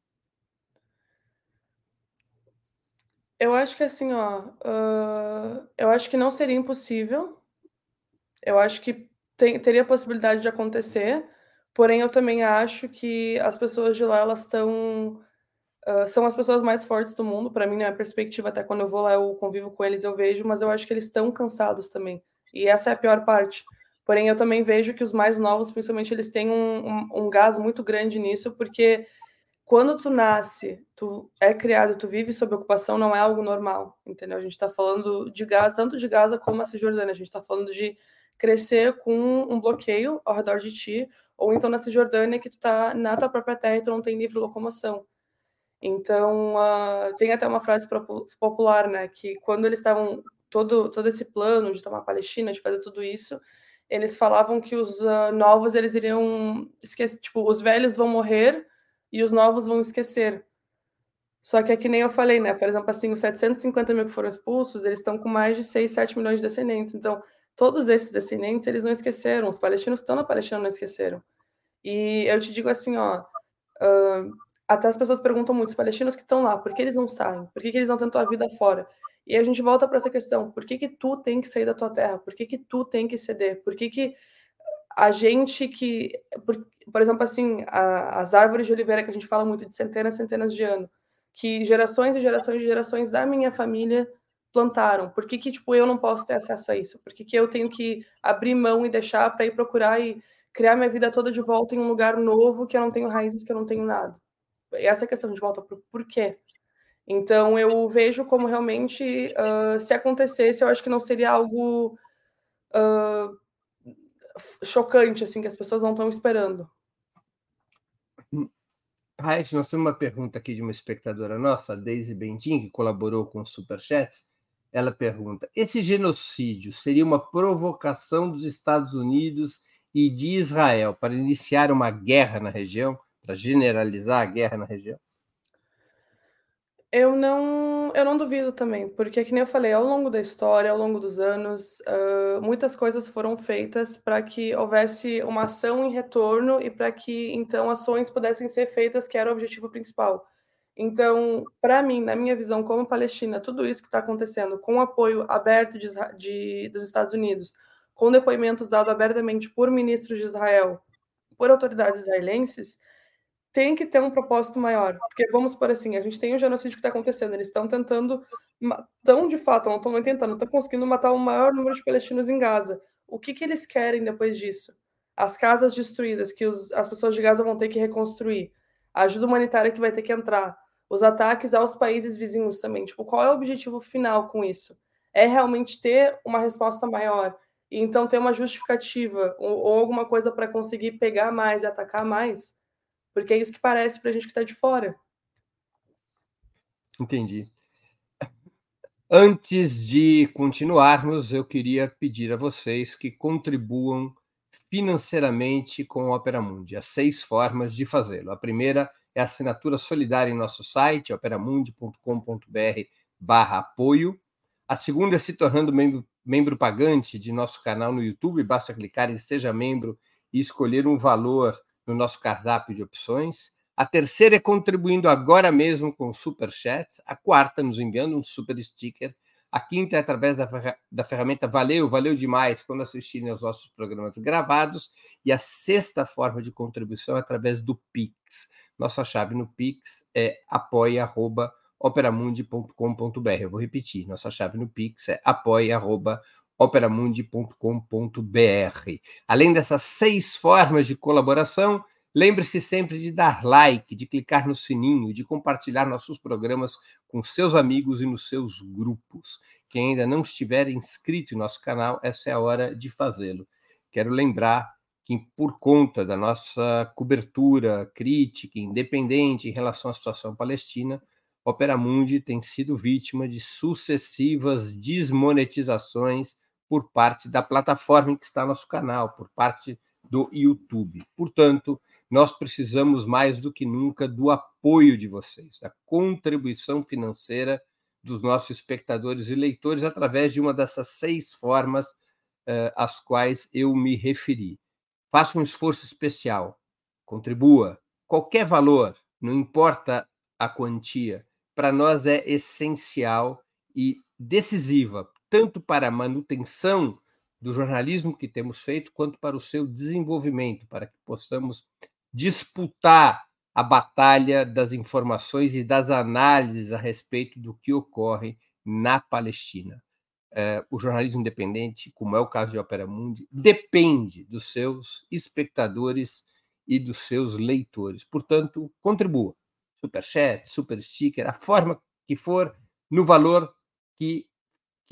Eu acho que assim, ó, uh, eu acho que não seria impossível. Eu acho que tem, teria possibilidade de acontecer, porém eu também acho que as pessoas de lá elas estão Uh, são as pessoas mais fortes do mundo, para mim, na minha perspectiva, até quando eu vou lá, eu convivo com eles, eu vejo, mas eu acho que eles estão cansados também. E essa é a pior parte. Porém, eu também vejo que os mais novos, principalmente, eles têm um, um, um gás muito grande nisso, porque quando tu nasce, tu é criado, tu vive sob ocupação, não é algo normal, entendeu? A gente está falando de Gaza, tanto de Gaza como a Cisjordânia, a gente está falando de crescer com um bloqueio ao redor de ti, ou então na Cisjordânia que tu tá na tua própria terra e tu não tem livre locomoção. Então, uh, tem até uma frase popular, né, que quando eles estavam todo todo esse plano de tomar a Palestina, de fazer tudo isso, eles falavam que os uh, novos eles iriam esquecer, tipo, os velhos vão morrer e os novos vão esquecer. Só que é que nem eu falei, né? Por exemplo, assim, os 750 mil que foram expulsos, eles estão com mais de 6, 7 milhões de descendentes. Então, todos esses descendentes, eles não esqueceram. Os palestinos estão na Palestina não esqueceram. E eu te digo assim, ó, uh, até as pessoas perguntam muito, os palestinos que estão lá, por que eles não saem? Por que, que eles não tentam a vida fora? E a gente volta para essa questão, por que, que tu tem que sair da tua terra? Por que, que tu tem que ceder? Por que, que a gente que, por, por exemplo, assim, a, as árvores de oliveira que a gente fala muito de centenas centenas de anos, que gerações e gerações e gerações da minha família plantaram. Por que, que tipo, eu não posso ter acesso a isso? Por que, que eu tenho que abrir mão e deixar para ir procurar e criar minha vida toda de volta em um lugar novo que eu não tenho raízes, que eu não tenho nada? essa questão de volta para o porquê. Então, eu vejo como realmente, uh, se acontecesse, eu acho que não seria algo uh, chocante, assim, que as pessoas não estão esperando. Raed, nós temos uma pergunta aqui de uma espectadora nossa, Daisy Bendim, que colaborou com o Superchats. Ela pergunta: esse genocídio seria uma provocação dos Estados Unidos e de Israel para iniciar uma guerra na região, para generalizar a guerra na região? Eu não, eu não duvido também, porque, que nem eu falei, ao longo da história, ao longo dos anos, uh, muitas coisas foram feitas para que houvesse uma ação em retorno e para que, então, ações pudessem ser feitas, que era o objetivo principal. Então, para mim, na minha visão como Palestina, tudo isso que está acontecendo, com o apoio aberto de, de, dos Estados Unidos, com depoimentos dados abertamente por ministros de Israel, por autoridades israelenses, tem que ter um propósito maior. Porque, vamos por assim, a gente tem o genocídio que está acontecendo, eles estão tentando, estão de fato, não estão tentando, estão conseguindo matar o maior número de palestinos em Gaza. O que, que eles querem depois disso? As casas destruídas que os, as pessoas de Gaza vão ter que reconstruir, a ajuda humanitária que vai ter que entrar, os ataques aos países vizinhos também. Tipo, qual é o objetivo final com isso? É realmente ter uma resposta maior e então ter uma justificativa ou, ou alguma coisa para conseguir pegar mais e atacar mais? Porque é isso que parece para a gente que está de fora. Entendi. Antes de continuarmos, eu queria pedir a vocês que contribuam financeiramente com o Opera Mundi. Há seis formas de fazê-lo. A primeira é a assinatura solidária em nosso site, operamundi.com.br barra apoio. A segunda é se tornando membro, membro pagante de nosso canal no YouTube. Basta clicar em Seja Membro e escolher um valor no nosso cardápio de opções. A terceira é contribuindo agora mesmo com Super Chat. A quarta, nos enviando um super sticker. A quinta é através da, da ferramenta Valeu, valeu demais quando assistirem aos nossos programas gravados. E a sexta forma de contribuição é através do Pix. Nossa chave no Pix é apoia.operamundi.com.br. Eu vou repetir, nossa chave no Pix é apoia.operamundi.com.br operamundi.com.br. Além dessas seis formas de colaboração, lembre-se sempre de dar like, de clicar no sininho, de compartilhar nossos programas com seus amigos e nos seus grupos. Quem ainda não estiver inscrito em nosso canal, essa é a hora de fazê-lo. Quero lembrar que, por conta da nossa cobertura crítica, independente em relação à situação palestina, Opera Mundi tem sido vítima de sucessivas desmonetizações por parte da plataforma em que está nosso canal, por parte do YouTube. Portanto, nós precisamos mais do que nunca do apoio de vocês, da contribuição financeira dos nossos espectadores e leitores através de uma dessas seis formas uh, às quais eu me referi. Faça um esforço especial, contribua, qualquer valor, não importa a quantia, para nós é essencial e decisiva tanto para a manutenção do jornalismo que temos feito, quanto para o seu desenvolvimento, para que possamos disputar a batalha das informações e das análises a respeito do que ocorre na Palestina. É, o jornalismo independente, como é o caso de Opera Mundi, depende dos seus espectadores e dos seus leitores. Portanto, contribua. Superchat, super sticker, a forma que for, no valor que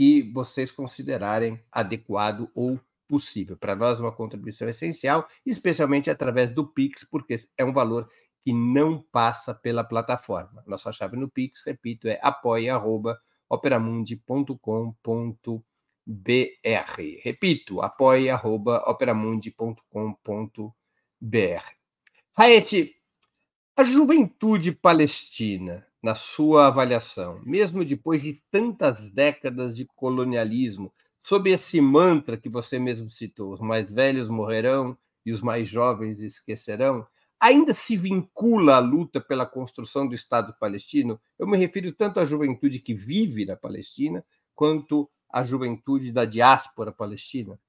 que vocês considerarem adequado ou possível. Para nós, uma contribuição essencial, especialmente através do Pix, porque é um valor que não passa pela plataforma. Nossa chave no Pix, repito, é apoia.operamundi.com.br. Repito, apoia.operamundi.com.br. Raete, a juventude palestina na sua avaliação, mesmo depois de tantas décadas de colonialismo, sob esse mantra que você mesmo citou, os mais velhos morrerão e os mais jovens esquecerão, ainda se vincula à luta pela construção do Estado palestino? Eu me refiro tanto à juventude que vive na Palestina, quanto à juventude da diáspora palestina.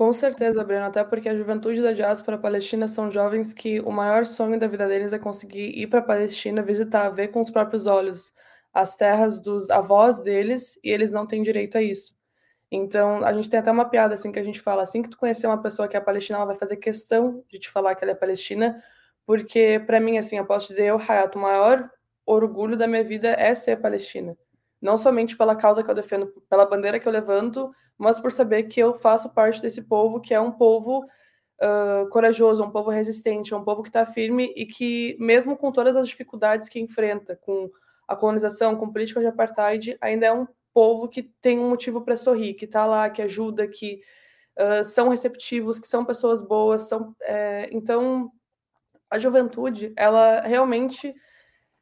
Com certeza, Breno, até porque a juventude da diáspora palestina são jovens que o maior sonho da vida deles é conseguir ir para a Palestina, visitar, ver com os próprios olhos as terras dos avós deles e eles não têm direito a isso. Então, a gente tem até uma piada assim que a gente fala, assim que tu conhecer uma pessoa que é palestina, ela vai fazer questão de te falar que ela é palestina, porque para mim assim, eu posso dizer, eu, Hayato, o maior orgulho da minha vida é ser palestina. Não somente pela causa que eu defendo, pela bandeira que eu levanto, mas por saber que eu faço parte desse povo, que é um povo uh, corajoso, um povo resistente, um povo que está firme e que, mesmo com todas as dificuldades que enfrenta, com a colonização, com política de apartheid, ainda é um povo que tem um motivo para sorrir, que está lá, que ajuda, que uh, são receptivos, que são pessoas boas, são é, então a juventude, ela realmente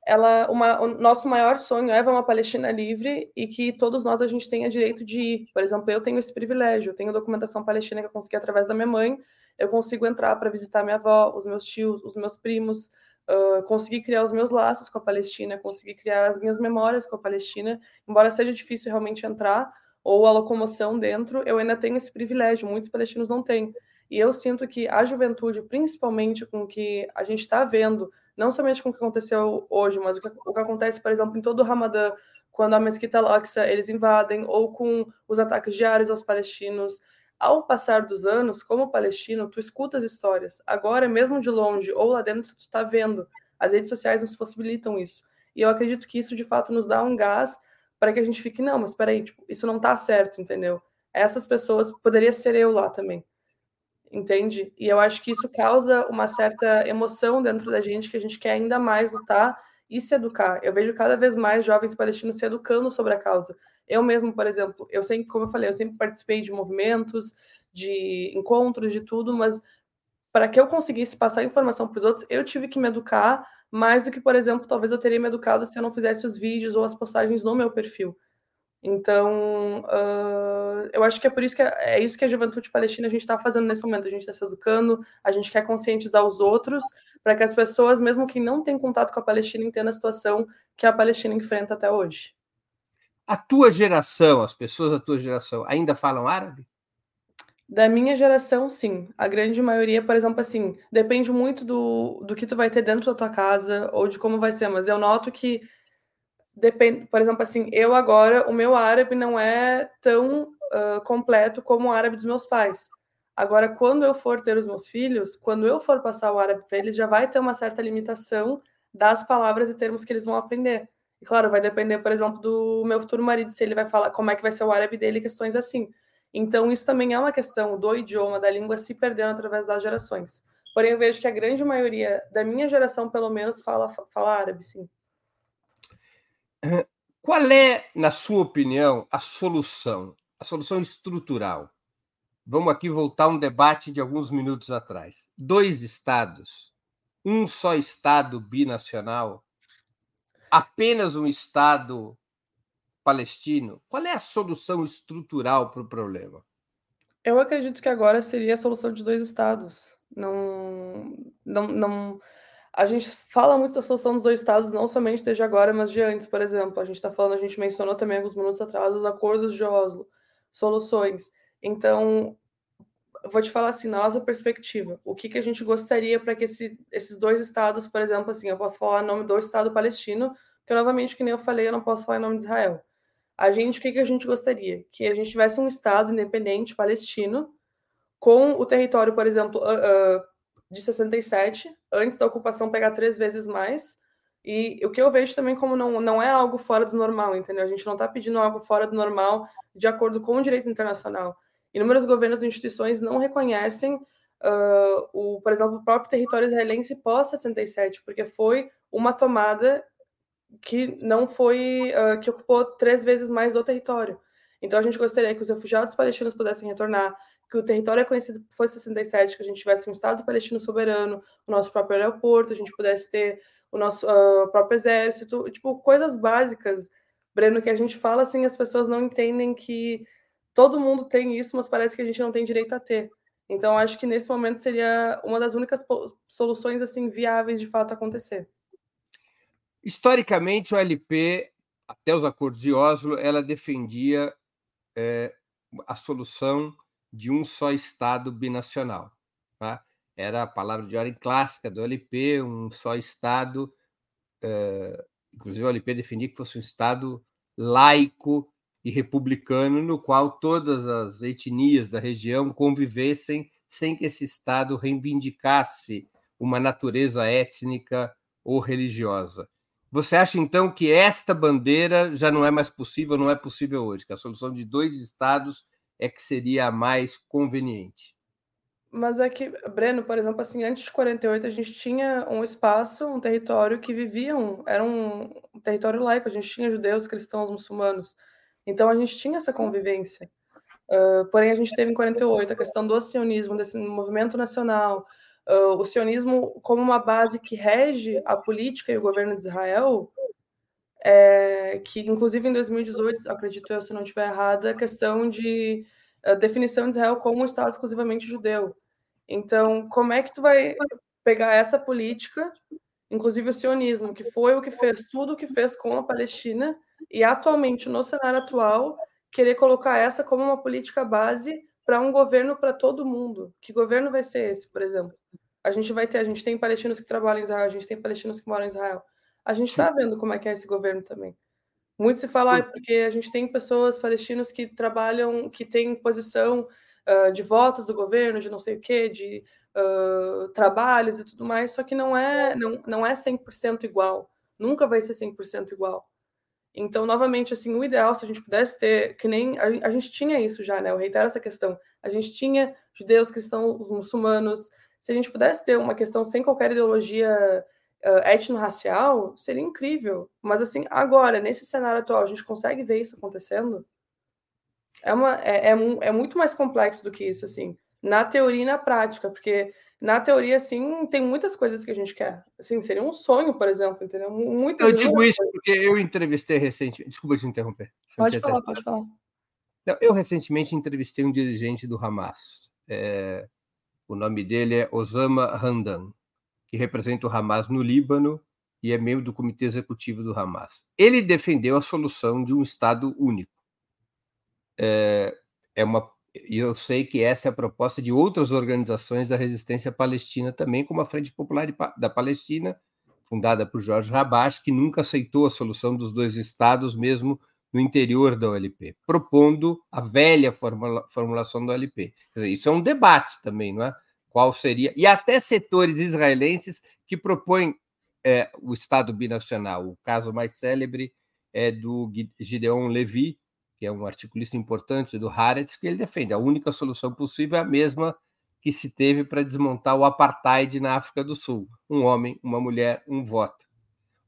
ela uma, o nosso maior sonho é uma Palestina livre e que todos nós a gente tenha direito de ir. Por exemplo, eu tenho esse privilégio, eu tenho documentação palestina que eu consegui através da minha mãe, eu consigo entrar para visitar minha avó, os meus tios, os meus primos, uh, consegui criar os meus laços com a Palestina, consegui criar as minhas memórias com a Palestina, embora seja difícil realmente entrar ou a locomoção dentro, eu ainda tenho esse privilégio, muitos palestinos não têm. E eu sinto que a juventude, principalmente com o que a gente está vendo, não somente com o que aconteceu hoje, mas o que, o que acontece, por exemplo, em todo o Ramadã, quando a Mesquita Al-Aqsa eles invadem, ou com os ataques diários aos palestinos. Ao passar dos anos, como palestino, tu escuta as histórias. Agora, mesmo de longe ou lá dentro, tu está vendo. As redes sociais nos possibilitam isso. E eu acredito que isso, de fato, nos dá um gás para que a gente fique, não, mas espera aí, tipo, isso não está certo, entendeu? Essas pessoas, poderia ser eu lá também entende? E eu acho que isso causa uma certa emoção dentro da gente, que a gente quer ainda mais lutar e se educar. Eu vejo cada vez mais jovens palestinos se educando sobre a causa. Eu mesmo, por exemplo, eu sempre, como eu falei, eu sempre participei de movimentos, de encontros, de tudo, mas para que eu conseguisse passar informação para os outros, eu tive que me educar mais do que, por exemplo, talvez eu teria me educado se eu não fizesse os vídeos ou as postagens no meu perfil. Então, uh, eu acho que é por isso que é, é isso que a juventude palestina a gente está fazendo nesse momento. A gente está se educando, a gente quer conscientizar os outros para que as pessoas, mesmo que não tenham contato com a Palestina, entendam a situação que a Palestina enfrenta até hoje. A tua geração, as pessoas da tua geração, ainda falam árabe? Da minha geração, sim. A grande maioria, por exemplo, assim, depende muito do, do que tu vai ter dentro da tua casa ou de como vai ser, mas eu noto que depende, por exemplo, assim, eu agora, o meu árabe não é tão uh, completo como o árabe dos meus pais. Agora, quando eu for ter os meus filhos, quando eu for passar o árabe para eles, já vai ter uma certa limitação das palavras e termos que eles vão aprender. E claro, vai depender, por exemplo, do meu futuro marido, se ele vai falar como é que vai ser o árabe dele, questões assim. Então, isso também é uma questão do idioma, da língua se perdendo através das gerações. Porém, eu vejo que a grande maioria da minha geração, pelo menos, fala, fala árabe, sim. Qual é, na sua opinião, a solução, a solução estrutural? Vamos aqui voltar a um debate de alguns minutos atrás. Dois estados, um só estado binacional, apenas um estado palestino. Qual é a solução estrutural para o problema? Eu acredito que agora seria a solução de dois estados. Não, não, não a gente fala muito da solução dos dois estados, não somente desde agora, mas de antes, por exemplo. A gente está falando, a gente mencionou também alguns minutos atrás os acordos de Oslo, soluções. Então, vou te falar assim, na nossa perspectiva, o que, que a gente gostaria para que esse, esses dois estados, por exemplo, assim, eu posso falar em nome do Estado palestino, que novamente, que nem eu falei, eu não posso falar em nome de Israel. A gente, o que, que a gente gostaria? Que a gente tivesse um Estado independente palestino, com o território, por exemplo, uh, uh, de 67, antes da ocupação pegar três vezes mais. E o que eu vejo também como não, não é algo fora do normal, entendeu? A gente não está pedindo algo fora do normal de acordo com o direito internacional. Inúmeros governos e instituições não reconhecem, uh, o, por exemplo, o próprio território israelense pós-67, porque foi uma tomada que não foi, uh, que ocupou três vezes mais o território. Então a gente gostaria que os refugiados palestinos pudessem retornar, que o território é conhecido fosse 67, que a gente tivesse um Estado palestino soberano, o nosso próprio aeroporto, a gente pudesse ter o nosso uh, próprio exército, tipo, coisas básicas, Breno, que a gente fala assim, as pessoas não entendem que todo mundo tem isso, mas parece que a gente não tem direito a ter. Então, acho que nesse momento seria uma das únicas soluções assim viáveis de fato acontecer. Historicamente, o LP, até os acordos de Oslo, ela defendia é, a solução de um só Estado binacional. Tá? Era a palavra de ordem clássica do LP, um só Estado. Eh, inclusive, o LP defendia que fosse um Estado laico e republicano, no qual todas as etnias da região convivessem sem que esse Estado reivindicasse uma natureza étnica ou religiosa. Você acha então que esta bandeira já não é mais possível, não é possível hoje, que a solução de dois estados é que seria mais conveniente? Mas é que, Breno, por exemplo, assim, antes de 48 a gente tinha um espaço, um território que viviam, era um, território laico, a gente tinha judeus, cristãos, muçulmanos. Então a gente tinha essa convivência. Uh, porém, a gente teve em 48 a questão do sionismo, desse movimento nacional, uh, o sionismo como uma base que rege a política e o governo de Israel, é, que inclusive em 2018, acredito eu, se não estiver errada, a questão de a definição de Israel como um Estado exclusivamente judeu. Então, como é que tu vai pegar essa política, inclusive o sionismo, que foi o que fez tudo o que fez com a Palestina, e atualmente, no cenário atual, querer colocar essa como uma política base para um governo para todo mundo. Que governo vai ser esse, por exemplo? A gente vai ter, a gente tem palestinos que trabalham em Israel, a gente tem palestinos que moram em Israel. A gente está vendo como é que é esse governo também. Muito se fala, ah, porque a gente tem pessoas palestinos que trabalham, que têm posição uh, de votos do governo, de não sei o quê, de uh, trabalhos e tudo mais, só que não é, não, não é 100% igual. Nunca vai ser 100% igual. Então, novamente, assim, o ideal, se a gente pudesse ter, que nem a, a gente tinha isso já, né? Eu reitero essa questão. A gente tinha judeus, cristãos, muçulmanos. Se a gente pudesse ter uma questão sem qualquer ideologia uh, etno-racial, seria incrível. Mas, assim, agora, nesse cenário atual, a gente consegue ver isso acontecendo? É, uma, é, é, é muito mais complexo do que isso, assim, na teoria e na prática, porque na teoria, assim, tem muitas coisas que a gente quer. Assim, seria um sonho, por exemplo, entendeu? Muitas eu digo isso coisas. porque eu entrevistei recentemente. Desculpa te interromper. Pode falar, pode falar. Eu recentemente entrevistei um dirigente do Hamas. É, o nome dele é Osama Randan que representa o Hamas no Líbano e é membro do comitê executivo do Hamas. Ele defendeu a solução de um Estado único. É, é uma, e eu sei que essa é a proposta de outras organizações da resistência palestina também, como a Frente Popular da Palestina, fundada por Jorge Rabash, que nunca aceitou a solução dos dois estados, mesmo no interior da OLP, propondo a velha formula, formulação da OLP. Quer dizer, isso é um debate também, não é? Qual seria, e até setores israelenses que propõem é, o Estado binacional. O caso mais célebre é do Gideon Levi, que é um articulista importante do Haaretz, que ele defende a única solução possível é a mesma que se teve para desmontar o apartheid na África do Sul: um homem, uma mulher, um voto.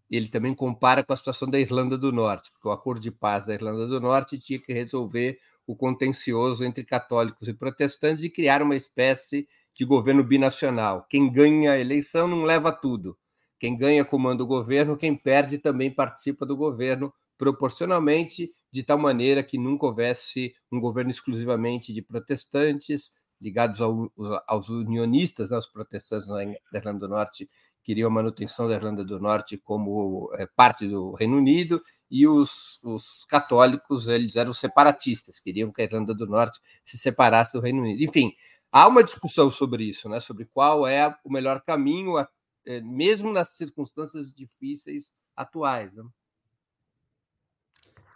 Ele também compara com a situação da Irlanda do Norte, porque o acordo de paz da Irlanda do Norte tinha que resolver o contencioso entre católicos e protestantes e criar uma espécie de governo binacional. Quem ganha a eleição não leva tudo. Quem ganha comanda o governo, quem perde também participa do governo proporcionalmente, de tal maneira que nunca houvesse um governo exclusivamente de protestantes, ligados ao, aos unionistas, né, os protestantes na Irlanda do Norte queriam a manutenção da Irlanda do Norte como é, parte do Reino Unido, e os, os, católicos eles eram separatistas, queriam que a Irlanda do Norte se separasse do Reino Unido. Enfim, há uma discussão sobre isso, né? sobre qual é o melhor caminho, é, mesmo nas circunstâncias difíceis atuais. Né?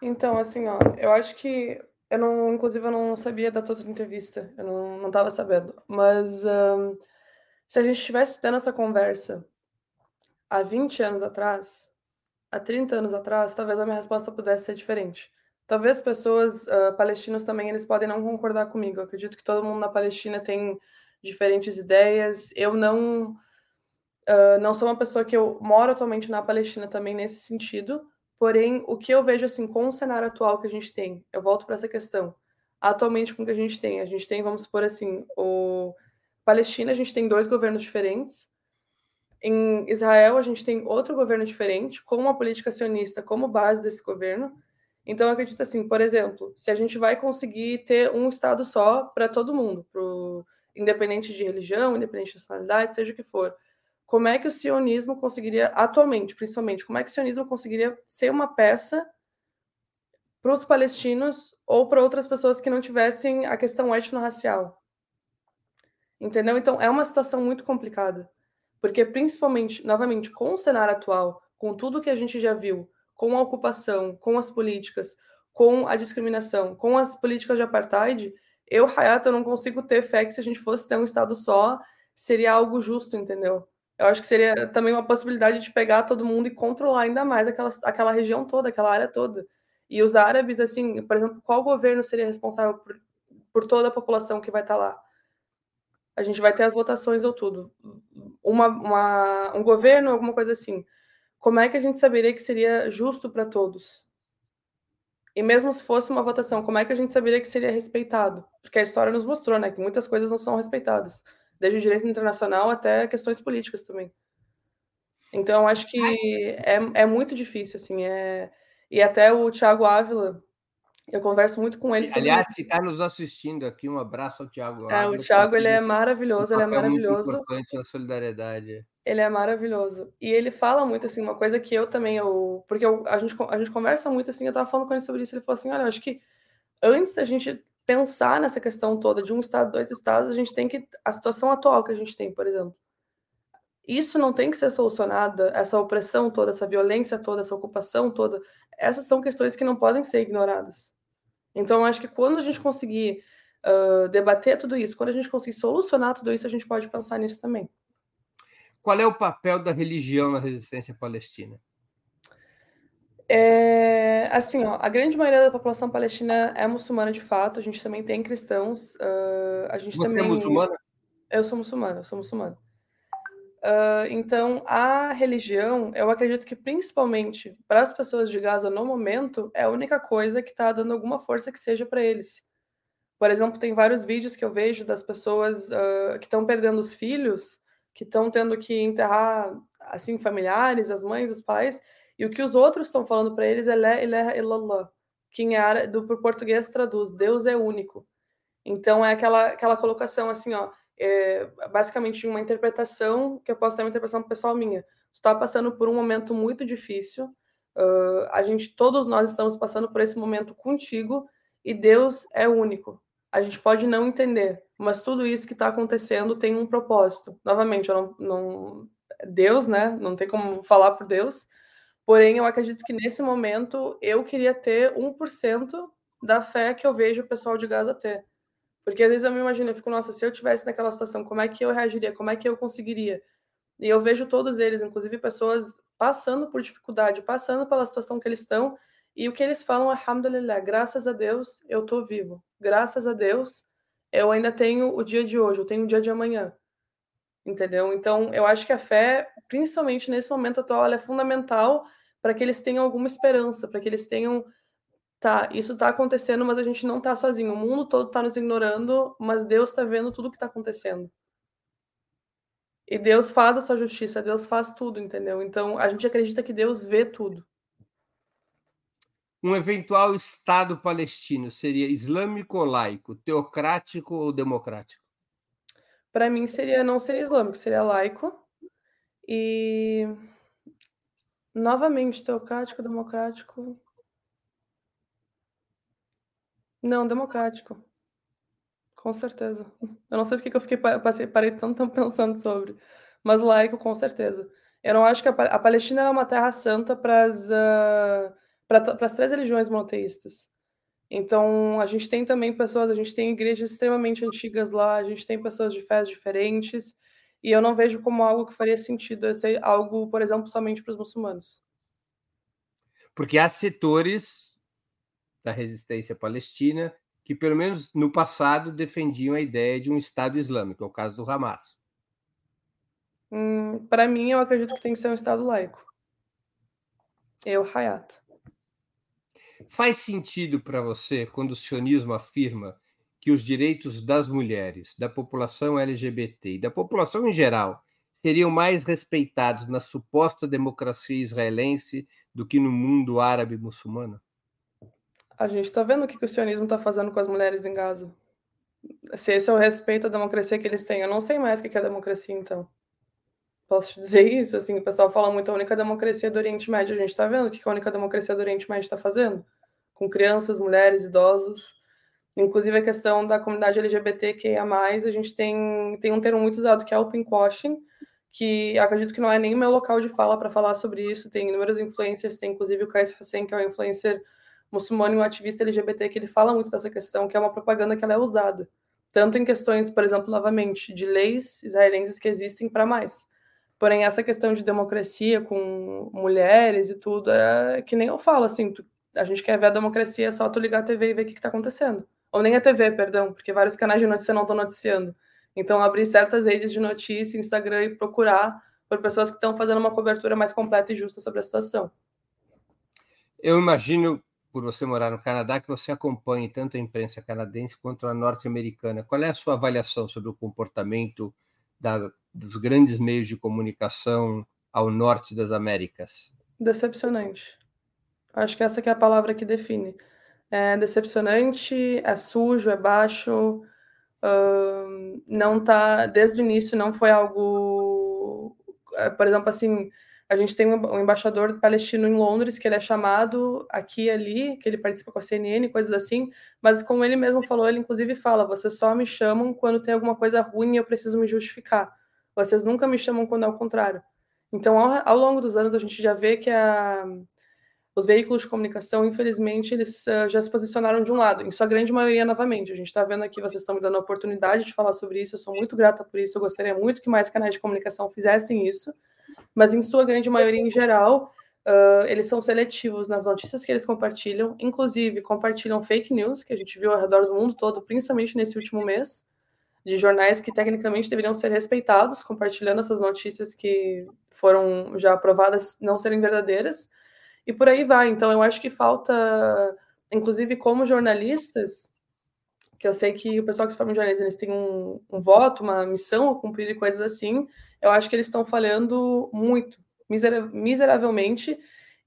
Então, assim, ó, eu acho que eu não, inclusive, eu não sabia da tua entrevista, eu não, não tava sabendo, mas um, se a gente estivesse tendo essa conversa há 20 anos atrás, há 30 anos atrás, talvez a minha resposta pudesse ser diferente. Talvez pessoas uh, palestinos também eles podem não concordar comigo. Eu acredito que todo mundo na Palestina tem diferentes ideias. Eu não uh, não sou uma pessoa que eu moro atualmente na Palestina também nesse sentido. Porém, o que eu vejo assim com o cenário atual que a gente tem, eu volto para essa questão. Atualmente com o que a gente tem, a gente tem, vamos supor assim, o Palestina, a gente tem dois governos diferentes. Em Israel, a gente tem outro governo diferente, com uma política sionista como base desse governo. Então, acredito assim, por exemplo, se a gente vai conseguir ter um Estado só para todo mundo, pro, independente de religião, independente de nacionalidade, seja o que for, como é que o sionismo conseguiria, atualmente, principalmente, como é que o sionismo conseguiria ser uma peça para os palestinos ou para outras pessoas que não tivessem a questão étnico-racial? Entendeu? Então, é uma situação muito complicada. Porque, principalmente, novamente, com o cenário atual, com tudo que a gente já viu, com a ocupação, com as políticas, com a discriminação, com as políticas de apartheid, eu, Hayato, eu não consigo ter fé que se a gente fosse ter um Estado só, seria algo justo, entendeu? Eu acho que seria também uma possibilidade de pegar todo mundo e controlar ainda mais aquela, aquela região toda, aquela área toda. E os árabes, assim, por exemplo, qual governo seria responsável por, por toda a população que vai estar lá? A gente vai ter as votações ou tudo. Uma, uma, um governo, alguma coisa assim. Como é que a gente saberia que seria justo para todos? E mesmo se fosse uma votação, como é que a gente saberia que seria respeitado? Porque a história nos mostrou, né, que muitas coisas não são respeitadas, desde o direito internacional até questões políticas também. Então, acho que é, é muito difícil, assim, é... e até o Tiago Ávila, eu converso muito com ele sobre Aliás, isso. que está nos assistindo aqui, um abraço ao Tiago É, o Tiago, ele é maravilhoso, um ele é maravilhoso. Muito importante na solidariedade. Ele é maravilhoso. E ele fala muito, assim, uma coisa que eu também, eu, porque eu, a, gente, a gente conversa muito, assim, eu tava falando com ele sobre isso, ele falou assim, olha, eu acho que antes da gente pensar nessa questão toda de um estado, dois estados, a gente tem que, a situação atual que a gente tem, por exemplo, isso não tem que ser solucionada, essa opressão toda, essa violência toda, essa ocupação toda, essas são questões que não podem ser ignoradas. Então, acho que quando a gente conseguir uh, debater tudo isso, quando a gente conseguir solucionar tudo isso, a gente pode pensar nisso também. Qual é o papel da religião na resistência palestina? É, assim, ó, a grande maioria da população palestina é muçulmana de fato. A gente também tem cristãos. Uh, a gente Você também... é muçulmana? Eu sou muçulmana, eu sou muçulmana. Uh, então, a religião, eu acredito que principalmente para as pessoas de Gaza no momento, é a única coisa que está dando alguma força que seja para eles. Por exemplo, tem vários vídeos que eu vejo das pessoas uh, que estão perdendo os filhos que estão tendo que enterrar assim familiares, as mães, os pais, e o que os outros estão falando para eles é La ilaha que em árabe, do português traduz Deus é único. Então é aquela aquela colocação assim, ó, é, basicamente uma interpretação que eu posso ter uma interpretação pessoal minha. Tu está passando por um momento muito difícil. Uh, a gente, todos nós estamos passando por esse momento contigo e Deus é único. A gente pode não entender, mas tudo isso que está acontecendo tem um propósito. Novamente, eu não, não, Deus, né? Não tem como falar por Deus. Porém, eu acredito que nesse momento eu queria ter 1% da fé que eu vejo o pessoal de Gaza ter. Porque às vezes eu me imagino, eu fico, nossa, se eu tivesse naquela situação, como é que eu reagiria? Como é que eu conseguiria? E eu vejo todos eles, inclusive pessoas passando por dificuldade, passando pela situação que eles estão, e o que eles falam alhamdulillah, graças a Deus eu tô vivo. Graças a Deus eu ainda tenho o dia de hoje, eu tenho o dia de amanhã. Entendeu? Então, eu acho que a fé, principalmente nesse momento atual, é fundamental para que eles tenham alguma esperança, para que eles tenham tá, isso está acontecendo, mas a gente não está sozinho. O mundo todo está nos ignorando, mas Deus está vendo tudo que está acontecendo. E Deus faz a sua justiça, Deus faz tudo, entendeu? Então a gente acredita que Deus vê tudo. Um eventual Estado palestino seria islâmico ou laico, teocrático ou democrático? Para mim seria não seria islâmico, seria laico. E novamente teocrático, democrático. Não, democrático. Com certeza. Eu não sei porque que eu fiquei passei, parei tanto tempo pensando sobre, mas laico com certeza. Eu não acho que a, a Palestina é uma terra santa para as uh, para as três religiões monoteístas. Então, a gente tem também pessoas, a gente tem igrejas extremamente antigas lá, a gente tem pessoas de fés diferentes, e eu não vejo como algo que faria sentido ser algo, por exemplo, somente para os muçulmanos. Porque há setores da resistência palestina que, pelo menos no passado, defendiam a ideia de um Estado Islâmico, é o caso do Hamas. Hum, para mim, eu acredito que tem que ser um Estado laico. Eu, Hayat. Faz sentido para você quando o sionismo afirma que os direitos das mulheres, da população LGBT e da população em geral seriam mais respeitados na suposta democracia israelense do que no mundo árabe muçulmano? A gente está vendo o que o sionismo está fazendo com as mulheres em Gaza. Se esse é o respeito à democracia que eles têm, eu não sei mais o que é democracia, então. Posso te dizer isso? Assim, o pessoal fala muito a única democracia do Oriente Médio. A gente está vendo o que a única democracia do Oriente Médio está fazendo? Com crianças, mulheres, idosos. Inclusive a questão da comunidade LGBTQIA+, a gente tem, tem um termo muito usado que é o pinkwashing, que acredito que não é nem o meu local de fala para falar sobre isso. Tem inúmeros influencers, tem inclusive o Kais Hussein, que é um influencer muçulmano e um ativista LGBT, que ele fala muito dessa questão, que é uma propaganda que ela é usada. Tanto em questões, por exemplo, novamente, de leis israelenses que existem para mais Porém, essa questão de democracia com mulheres e tudo, é que nem eu falo, assim, tu, a gente quer ver a democracia, é só tu ligar a TV e ver o que está acontecendo. Ou nem a TV, perdão, porque vários canais de notícia não estão noticiando. Então, abrir certas redes de notícia, Instagram e procurar por pessoas que estão fazendo uma cobertura mais completa e justa sobre a situação. Eu imagino, por você morar no Canadá, que você acompanhe tanto a imprensa canadense quanto a norte-americana. Qual é a sua avaliação sobre o comportamento da, dos grandes meios de comunicação ao norte das Américas? Decepcionante. Acho que essa que é a palavra que define. É decepcionante, é sujo, é baixo, uh, não tá desde o início não foi algo, é, por exemplo, assim, a gente tem um embaixador palestino em Londres, que ele é chamado aqui e ali, que ele participa com a CNN, coisas assim, mas como ele mesmo falou, ele inclusive fala: vocês só me chamam quando tem alguma coisa ruim e eu preciso me justificar. Vocês nunca me chamam quando é o contrário. Então, ao, ao longo dos anos, a gente já vê que a, os veículos de comunicação, infelizmente, eles uh, já se posicionaram de um lado, em sua grande maioria, novamente. A gente está vendo aqui, vocês estão me dando a oportunidade de falar sobre isso, eu sou muito grata por isso, eu gostaria muito que mais canais de comunicação fizessem isso mas em sua grande maioria em geral, uh, eles são seletivos nas notícias que eles compartilham, inclusive compartilham fake news, que a gente viu ao redor do mundo todo, principalmente nesse último mês, de jornais que tecnicamente deveriam ser respeitados, compartilhando essas notícias que foram já aprovadas não serem verdadeiras, e por aí vai. Então, eu acho que falta, inclusive como jornalistas, que eu sei que o pessoal que se jornalismo, eles têm um, um voto, uma missão a cumprir e coisas assim, eu acho que eles estão falhando muito, miseravelmente,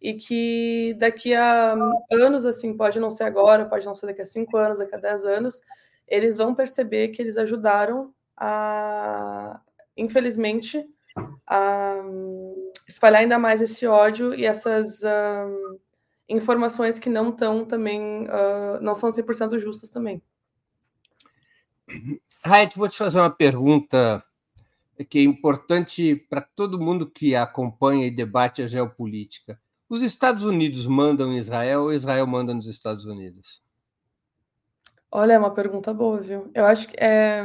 e que daqui a anos, assim, pode não ser agora, pode não ser daqui a cinco anos, daqui a dez anos, eles vão perceber que eles ajudaram a, infelizmente, a espalhar ainda mais esse ódio e essas uh, informações que não estão também, uh, não são 100% justas também. Raet, vou te fazer uma pergunta que é importante para todo mundo que acompanha e debate a geopolítica. Os Estados Unidos mandam em Israel ou Israel manda nos Estados Unidos? Olha, é uma pergunta boa, viu? Eu acho que, é...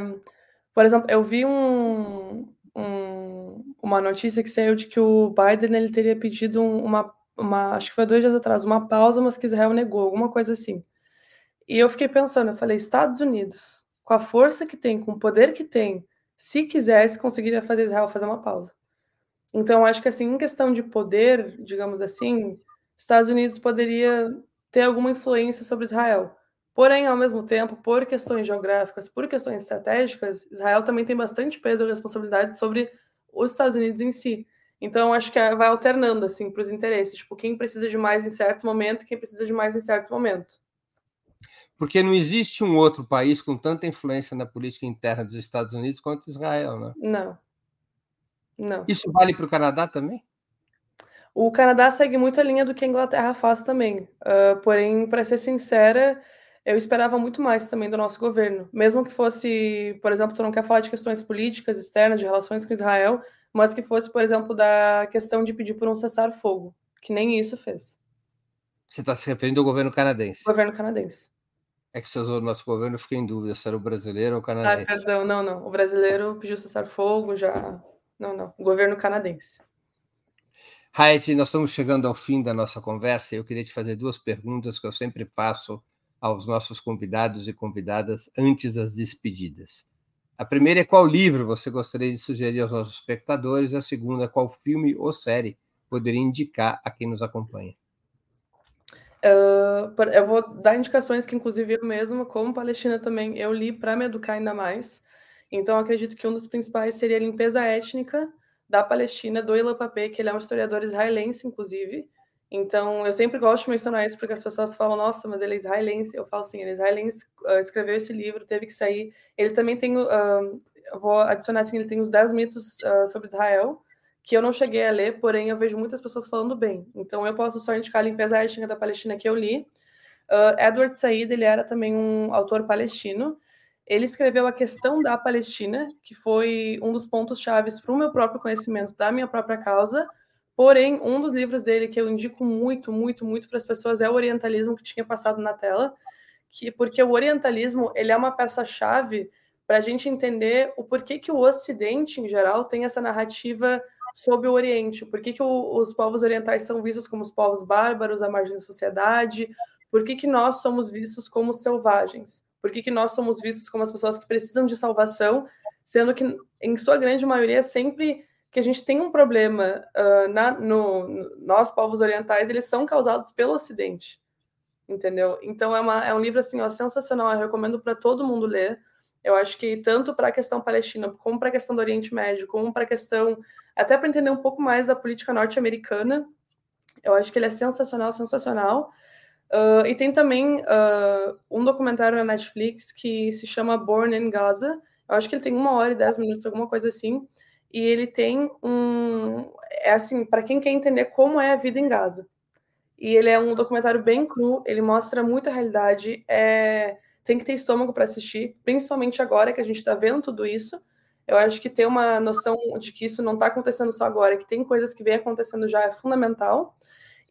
por exemplo, eu vi um, um, uma notícia que saiu de que o Biden ele teria pedido uma, uma, acho que foi dois dias atrás, uma pausa, mas que Israel negou, alguma coisa assim. E eu fiquei pensando, eu falei, Estados Unidos, com a força que tem, com o poder que tem, se quisesse, conseguiria fazer Israel fazer uma pausa. Então, acho que assim, em questão de poder, digamos assim, Estados Unidos poderia ter alguma influência sobre Israel. Porém, ao mesmo tempo, por questões geográficas, por questões estratégicas, Israel também tem bastante peso e responsabilidade sobre os Estados Unidos em si. Então, acho que vai alternando assim para os interesses, tipo, quem precisa de mais em certo momento, quem precisa de mais em certo momento porque não existe um outro país com tanta influência na política interna dos Estados Unidos quanto Israel, né? Não. Não. Isso vale para o Canadá também? O Canadá segue muito a linha do que a Inglaterra faz também. Uh, porém, para ser sincera, eu esperava muito mais também do nosso governo. Mesmo que fosse, por exemplo, tu não quer falar de questões políticas externas, de relações com Israel, mas que fosse, por exemplo, da questão de pedir por um cessar-fogo, que nem isso fez. Você está se referindo ao governo canadense? Governo canadense. É que o nosso governo, eu fiquei em dúvida se era o brasileiro ou o ah, canadense. Ah, perdão, não, não. O brasileiro pediu cessar fogo, já. Não, não. O governo canadense. Hayat, nós estamos chegando ao fim da nossa conversa e eu queria te fazer duas perguntas que eu sempre faço aos nossos convidados e convidadas antes das despedidas. A primeira é qual livro você gostaria de sugerir aos nossos espectadores, a segunda, qual filme ou série poderia indicar a quem nos acompanha. Uh, eu vou dar indicações que, inclusive, eu mesma, como palestina também, eu li para me educar ainda mais. Então, acredito que um dos principais seria a limpeza étnica da Palestina, do Ilan Pape, que ele é um historiador israelense, inclusive. Então, eu sempre gosto de mencionar isso, porque as pessoas falam, nossa, mas ele é israelense. Eu falo assim, ele é israelense, uh, escreveu esse livro, teve que sair. Ele também tem, uh, vou adicionar assim, ele tem os 10 mitos sobre Israel, que eu não cheguei a ler, porém eu vejo muitas pessoas falando bem. Então eu posso só indicar a Limpeza Étnica da Palestina que eu li. Uh, Edward Said, ele era também um autor palestino. Ele escreveu A Questão da Palestina, que foi um dos pontos chaves para o meu próprio conhecimento da minha própria causa. Porém, um dos livros dele que eu indico muito, muito, muito para as pessoas é o Orientalismo, que tinha passado na tela, que porque o Orientalismo ele é uma peça-chave para a gente entender o porquê que o Ocidente, em geral, tem essa narrativa sobre o Oriente, por que, que o, os povos orientais são vistos como os povos bárbaros, à margem da sociedade, por que, que nós somos vistos como selvagens, por que, que nós somos vistos como as pessoas que precisam de salvação, sendo que, em sua grande maioria, sempre que a gente tem um problema uh, na, no, no, nós, povos orientais, eles são causados pelo Ocidente, entendeu? Então é, uma, é um livro assim, ó, sensacional, eu recomendo para todo mundo ler. Eu acho que tanto para a questão palestina, como para a questão do Oriente Médio, como para a questão até para entender um pouco mais da política norte-americana. Eu acho que ele é sensacional, sensacional. Uh, e tem também uh, um documentário na Netflix que se chama Born in Gaza. Eu acho que ele tem uma hora e dez minutos, alguma coisa assim. E ele tem um. É assim, para quem quer entender como é a vida em Gaza. E ele é um documentário bem cru, ele mostra muito a realidade. É... Tem que ter estômago para assistir, principalmente agora que a gente está vendo tudo isso. Eu acho que ter uma noção de que isso não está acontecendo só agora, que tem coisas que vem acontecendo já é fundamental.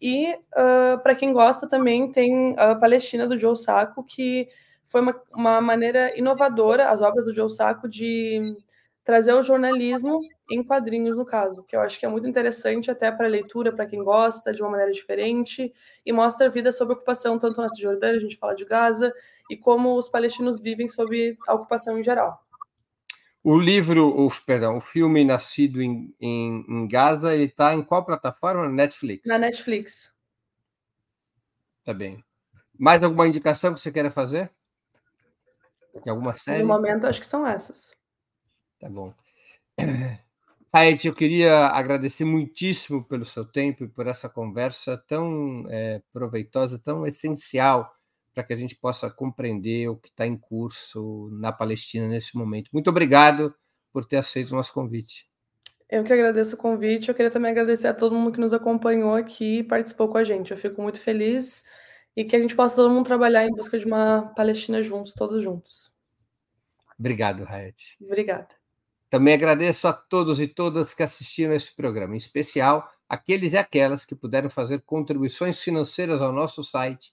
E uh, para quem gosta também tem a Palestina do Joe Sacco, que foi uma, uma maneira inovadora, as obras do Joe Sacco, de trazer o jornalismo em quadrinhos, no caso, que eu acho que é muito interessante até para leitura, para quem gosta, de uma maneira diferente, e mostra a vida sob ocupação, tanto na Cisjordânia, a gente fala de Gaza, e como os palestinos vivem sob a ocupação em geral. O livro, o, perdão, o filme Nascido em, em, em Gaza, ele está em qual plataforma? Netflix. Na Netflix. Tá bem. Mais alguma indicação que você queira fazer? De alguma série? No momento, acho que são essas. Tá bom. Raed, eu queria agradecer muitíssimo pelo seu tempo e por essa conversa tão é, proveitosa, tão essencial para que a gente possa compreender o que está em curso na Palestina nesse momento. Muito obrigado por ter aceito o nosso convite. Eu que agradeço o convite. Eu queria também agradecer a todo mundo que nos acompanhou aqui e participou com a gente. Eu fico muito feliz e que a gente possa todo mundo trabalhar em busca de uma Palestina juntos, todos juntos. Obrigado, Raed. Obrigada. Também agradeço a todos e todas que assistiram a esse programa, em especial aqueles e aquelas que puderam fazer contribuições financeiras ao nosso site